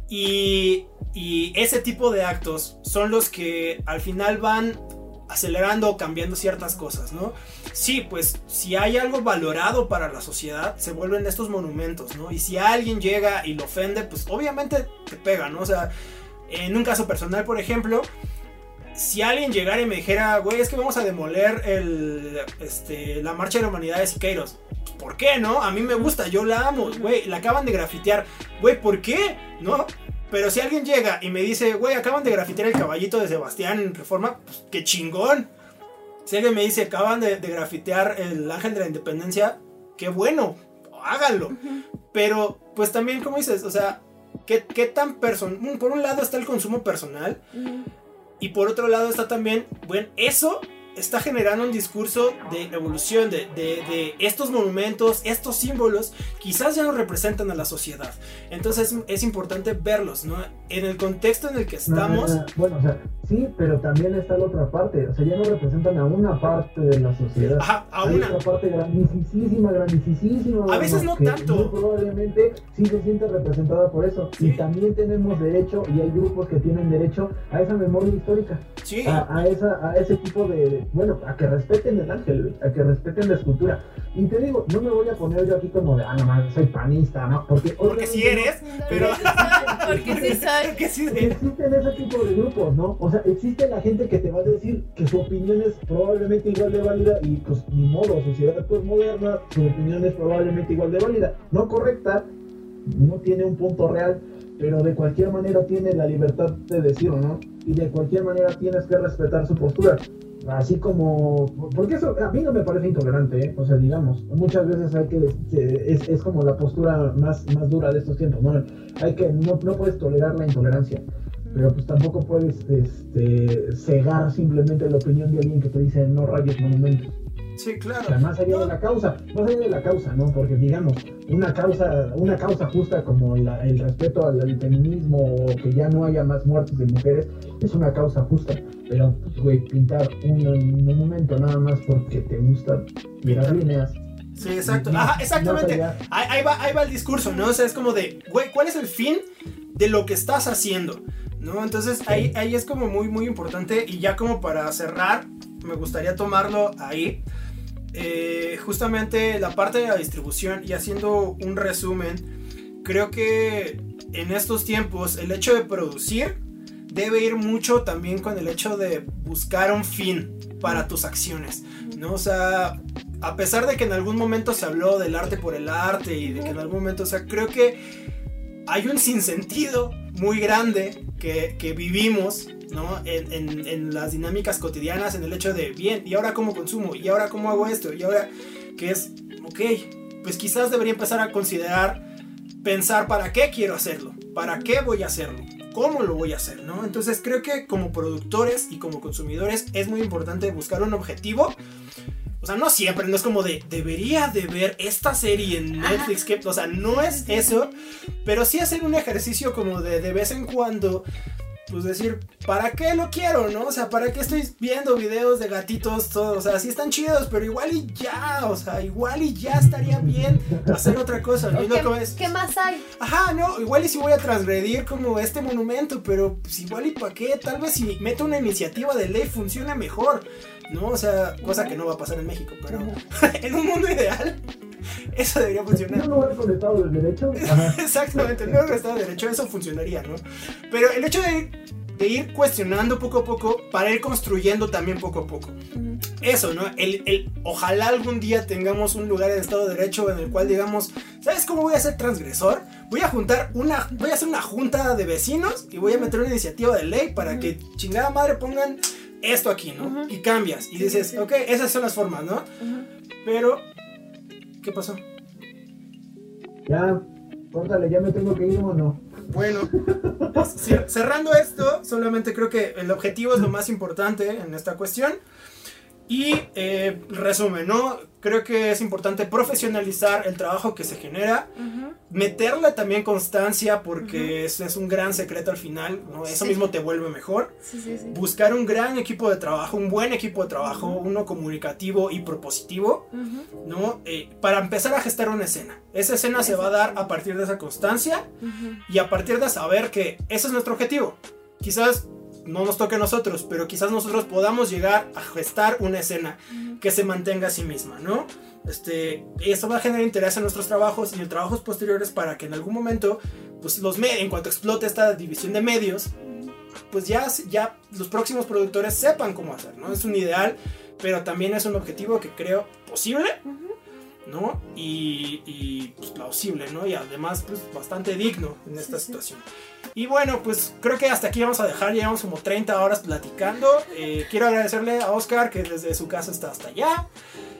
Y, y ese tipo de actos son los que al final van acelerando o cambiando ciertas cosas, ¿no? Sí, pues si hay algo valorado para la sociedad, se vuelven estos monumentos, ¿no? Y si alguien llega y lo ofende, pues obviamente te pega, ¿no? O sea, en un caso personal, por ejemplo, si alguien llegara y me dijera, güey, es que vamos a demoler el, este, la marcha de la humanidad de Siqueiros. ¿Por qué, no? A mí me gusta, yo la amo, güey, la acaban de grafitear. Güey, ¿por qué? ¿No? Pero si alguien llega y me dice, güey, acaban de grafitear el caballito de Sebastián en Reforma, pues qué chingón. Si alguien me dice, acaban de, de grafitear el ángel de la independencia, qué bueno, háganlo. Pero, pues también, como dices, o sea, ¿qué, qué tan personal? Por un lado está el consumo personal. Y por otro lado está también, bueno, eso está generando un discurso de evolución, de, de- de estos monumentos, estos símbolos, quizás ya no representan a la sociedad. Entonces es importante verlos, ¿no? En el contexto en el que estamos. No, no, no. Bueno, o sea, sí, pero también está la otra parte. O sea, ya no representan a una parte de la sociedad. Ajá, a Hay una. otra parte grandísima, grandísima. A veces no tanto. probablemente sí se siente representada por eso. Sí. Y también tenemos derecho, y hay grupos que tienen derecho a esa memoria histórica. Sí, a, a esa, a ese tipo de, bueno, a que respeten el ángel, a que respeten la escultura. Y te digo, no me voy a poner yo aquí como de, ah, no mames, soy panista, ¿no? Porque, porque si eres, No, pero. Porque sí soy. Porque sí. Existen ese tipo de grupos, ¿no? O sea, existe la gente que te va a decir que su opinión es probablemente igual de válida y pues ni modo, sociedad pues moderna, su opinión es probablemente igual de válida. No correcta, no tiene un punto real, pero de cualquier manera tiene la libertad de decirlo, ¿no? Y de cualquier manera tienes que respetar su postura. Así como, porque eso a mí no me parece intolerante, ¿eh? o sea, digamos, muchas veces hay que, es, es como la postura más, más dura de estos tiempos, ¿no? Hay que, no, no puedes tolerar la intolerancia, pero pues tampoco puedes este, cegar simplemente la opinión de alguien que te dice no rayes monumentos. Sí, O claro. sea, más allá de la causa, más allá de la causa, ¿no? Porque digamos, una causa, una causa justa como la- el respeto al, al feminismo o que ya no haya más muertes de mujeres, es una causa justa. Pero, güey, pintar un, un monumento nada más porque te gusta tirar líneas. Sí, exacto. Ajá, exactamente. ahí va, ahí va el discurso, ¿no? O sea, es como de, güey, ¿cuál es el fin de lo que estás haciendo? ¿No? Entonces ahí, ahí es como muy, muy importante. Y ya como para cerrar, me gustaría tomarlo ahí. Eh, justamente la parte de la distribución y haciendo un resumen, creo que en estos tiempos el hecho de producir debe ir mucho también con el hecho de buscar un fin para tus acciones, ¿no? O sea, a pesar de que en algún momento se habló del arte por el arte y de que en algún momento, o sea, creo que hay un sinsentido muy grande que, que vivimos, ¿no? En, en- en las dinámicas cotidianas, en el hecho de, bien, ¿y ahora cómo consumo? ¿Y ahora cómo hago esto? ¿Y ahora que es, ok, pues quizás debería empezar a considerar, pensar para qué quiero hacerlo, para qué voy a hacerlo, cómo lo voy a hacer, ¿no? Entonces creo que como productores y como consumidores es muy importante buscar un objetivo. O sea, no siempre, no es como de, debería de ver esta serie en Netflix, que, o sea, no es eso, pero sí hacer un ejercicio como de de vez en cuando, pues decir, ¿para qué lo quiero, no? O sea, ¿para qué estoy viendo videos de gatitos, todos? O sea, sí están chidos, pero igual y ya, o sea, igual y ya estaría bien hacer otra cosa, ¿no? ¿Qué, lo que es- qué más hay? Ajá, no, igual y si voy a transgredir como este monumento, pero pues igual y para qué, tal vez si meto una iniciativa de ley funcione mejor, ¿no? O sea, cosa que no va a pasar en México, pero en un mundo ideal, eso debería En funcionar. un lugar con Estado de Derecho. Exactamente, no Estado de Derecho, eso funcionaría, ¿no? Pero el hecho de, de ir cuestionando poco a poco para ir construyendo también poco a poco. Eso, ¿no? El, el- ojalá algún día tengamos un lugar en Estado de Derecho en el cual digamos, ¿sabes cómo voy a ser transgresor? Voy a juntar una, voy a hacer una junta de vecinos y voy a meter una iniciativa de ley para que chingada madre pongan esto aquí, ¿no? Y cambias y dices, ok, esas son las formas, ¿no? Pero, ¿qué pasó? ya, córtale, ya me tengo que ir o no. Bueno, cerrando esto, solamente creo que el objetivo es lo más importante en esta cuestión. Y eh, resumen, ¿no? Creo que es importante profesionalizar el trabajo que se genera, meterle también constancia porque eso es un gran secreto al final, ¿no? Eso Sí. mismo te vuelve mejor. Sí, sí, sí. Buscar un gran equipo de trabajo, un buen equipo de trabajo, uno comunicativo y propositivo. ¿no? Eh, para empezar a gestar una escena. Esa escena se va a dar a partir de esa constancia y a partir de saber que ese es nuestro objetivo. Quizás no nos toque a nosotros, pero quizás nosotros podamos llegar a gestar una escena que se mantenga a sí misma, ¿no? Este, y eso va a generar interés en nuestros trabajos y en trabajos posteriores para que en algún momento, pues los en cuanto explote esta división de medios, pues ya, ya los próximos productores sepan cómo hacer, ¿no? Es un ideal, pero también es un objetivo que creo posible. ¿no? Y, y, pues, plausible, ¿no? Y además, pues bastante digno en esta Sí, sí. Y bueno, pues creo que hasta aquí vamos a dejar, llevamos como 30 horas platicando. Eh, quiero agradecerle a Oscar que desde su casa está hasta allá.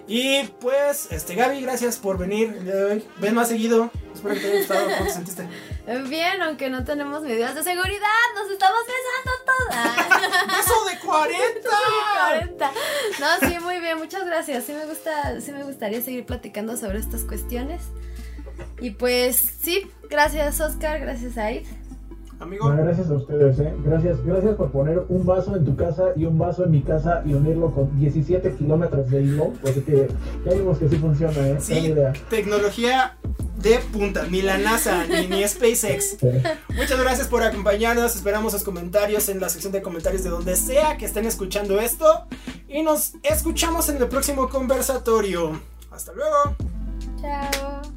Y pues, este Gaby, gracias por venir el día de hoy. Ven más seguido. Espero que te haya gustado. ¿Cómo te sentiste? Bien, aunque no tenemos medidas de seguridad, nos estamos besando todas. ¡Beso de 40! 40. No, sí, muy bien, muchas gracias. Sí me gusta, sí me gustaría seguir platicando sobre estas cuestiones. Y pues sí, gracias Oscar, gracias Aid. Amigo, No, gracias a ustedes, ¿eh? Gracias, gracias por poner un vaso en tu casa y un vaso en mi casa y unirlo con 17 kilómetros de hilo. Porque ya vimos que sí funciona, ¿eh? Sí. Idea. tecnología de punta, ni la NASA, ni, ni SpaceX. Sí. Muchas gracias por acompañarnos. Esperamos sus comentarios en la sección de comentarios de donde sea que estén escuchando esto. Y nos escuchamos en el próximo conversatorio. Hasta luego. Chao.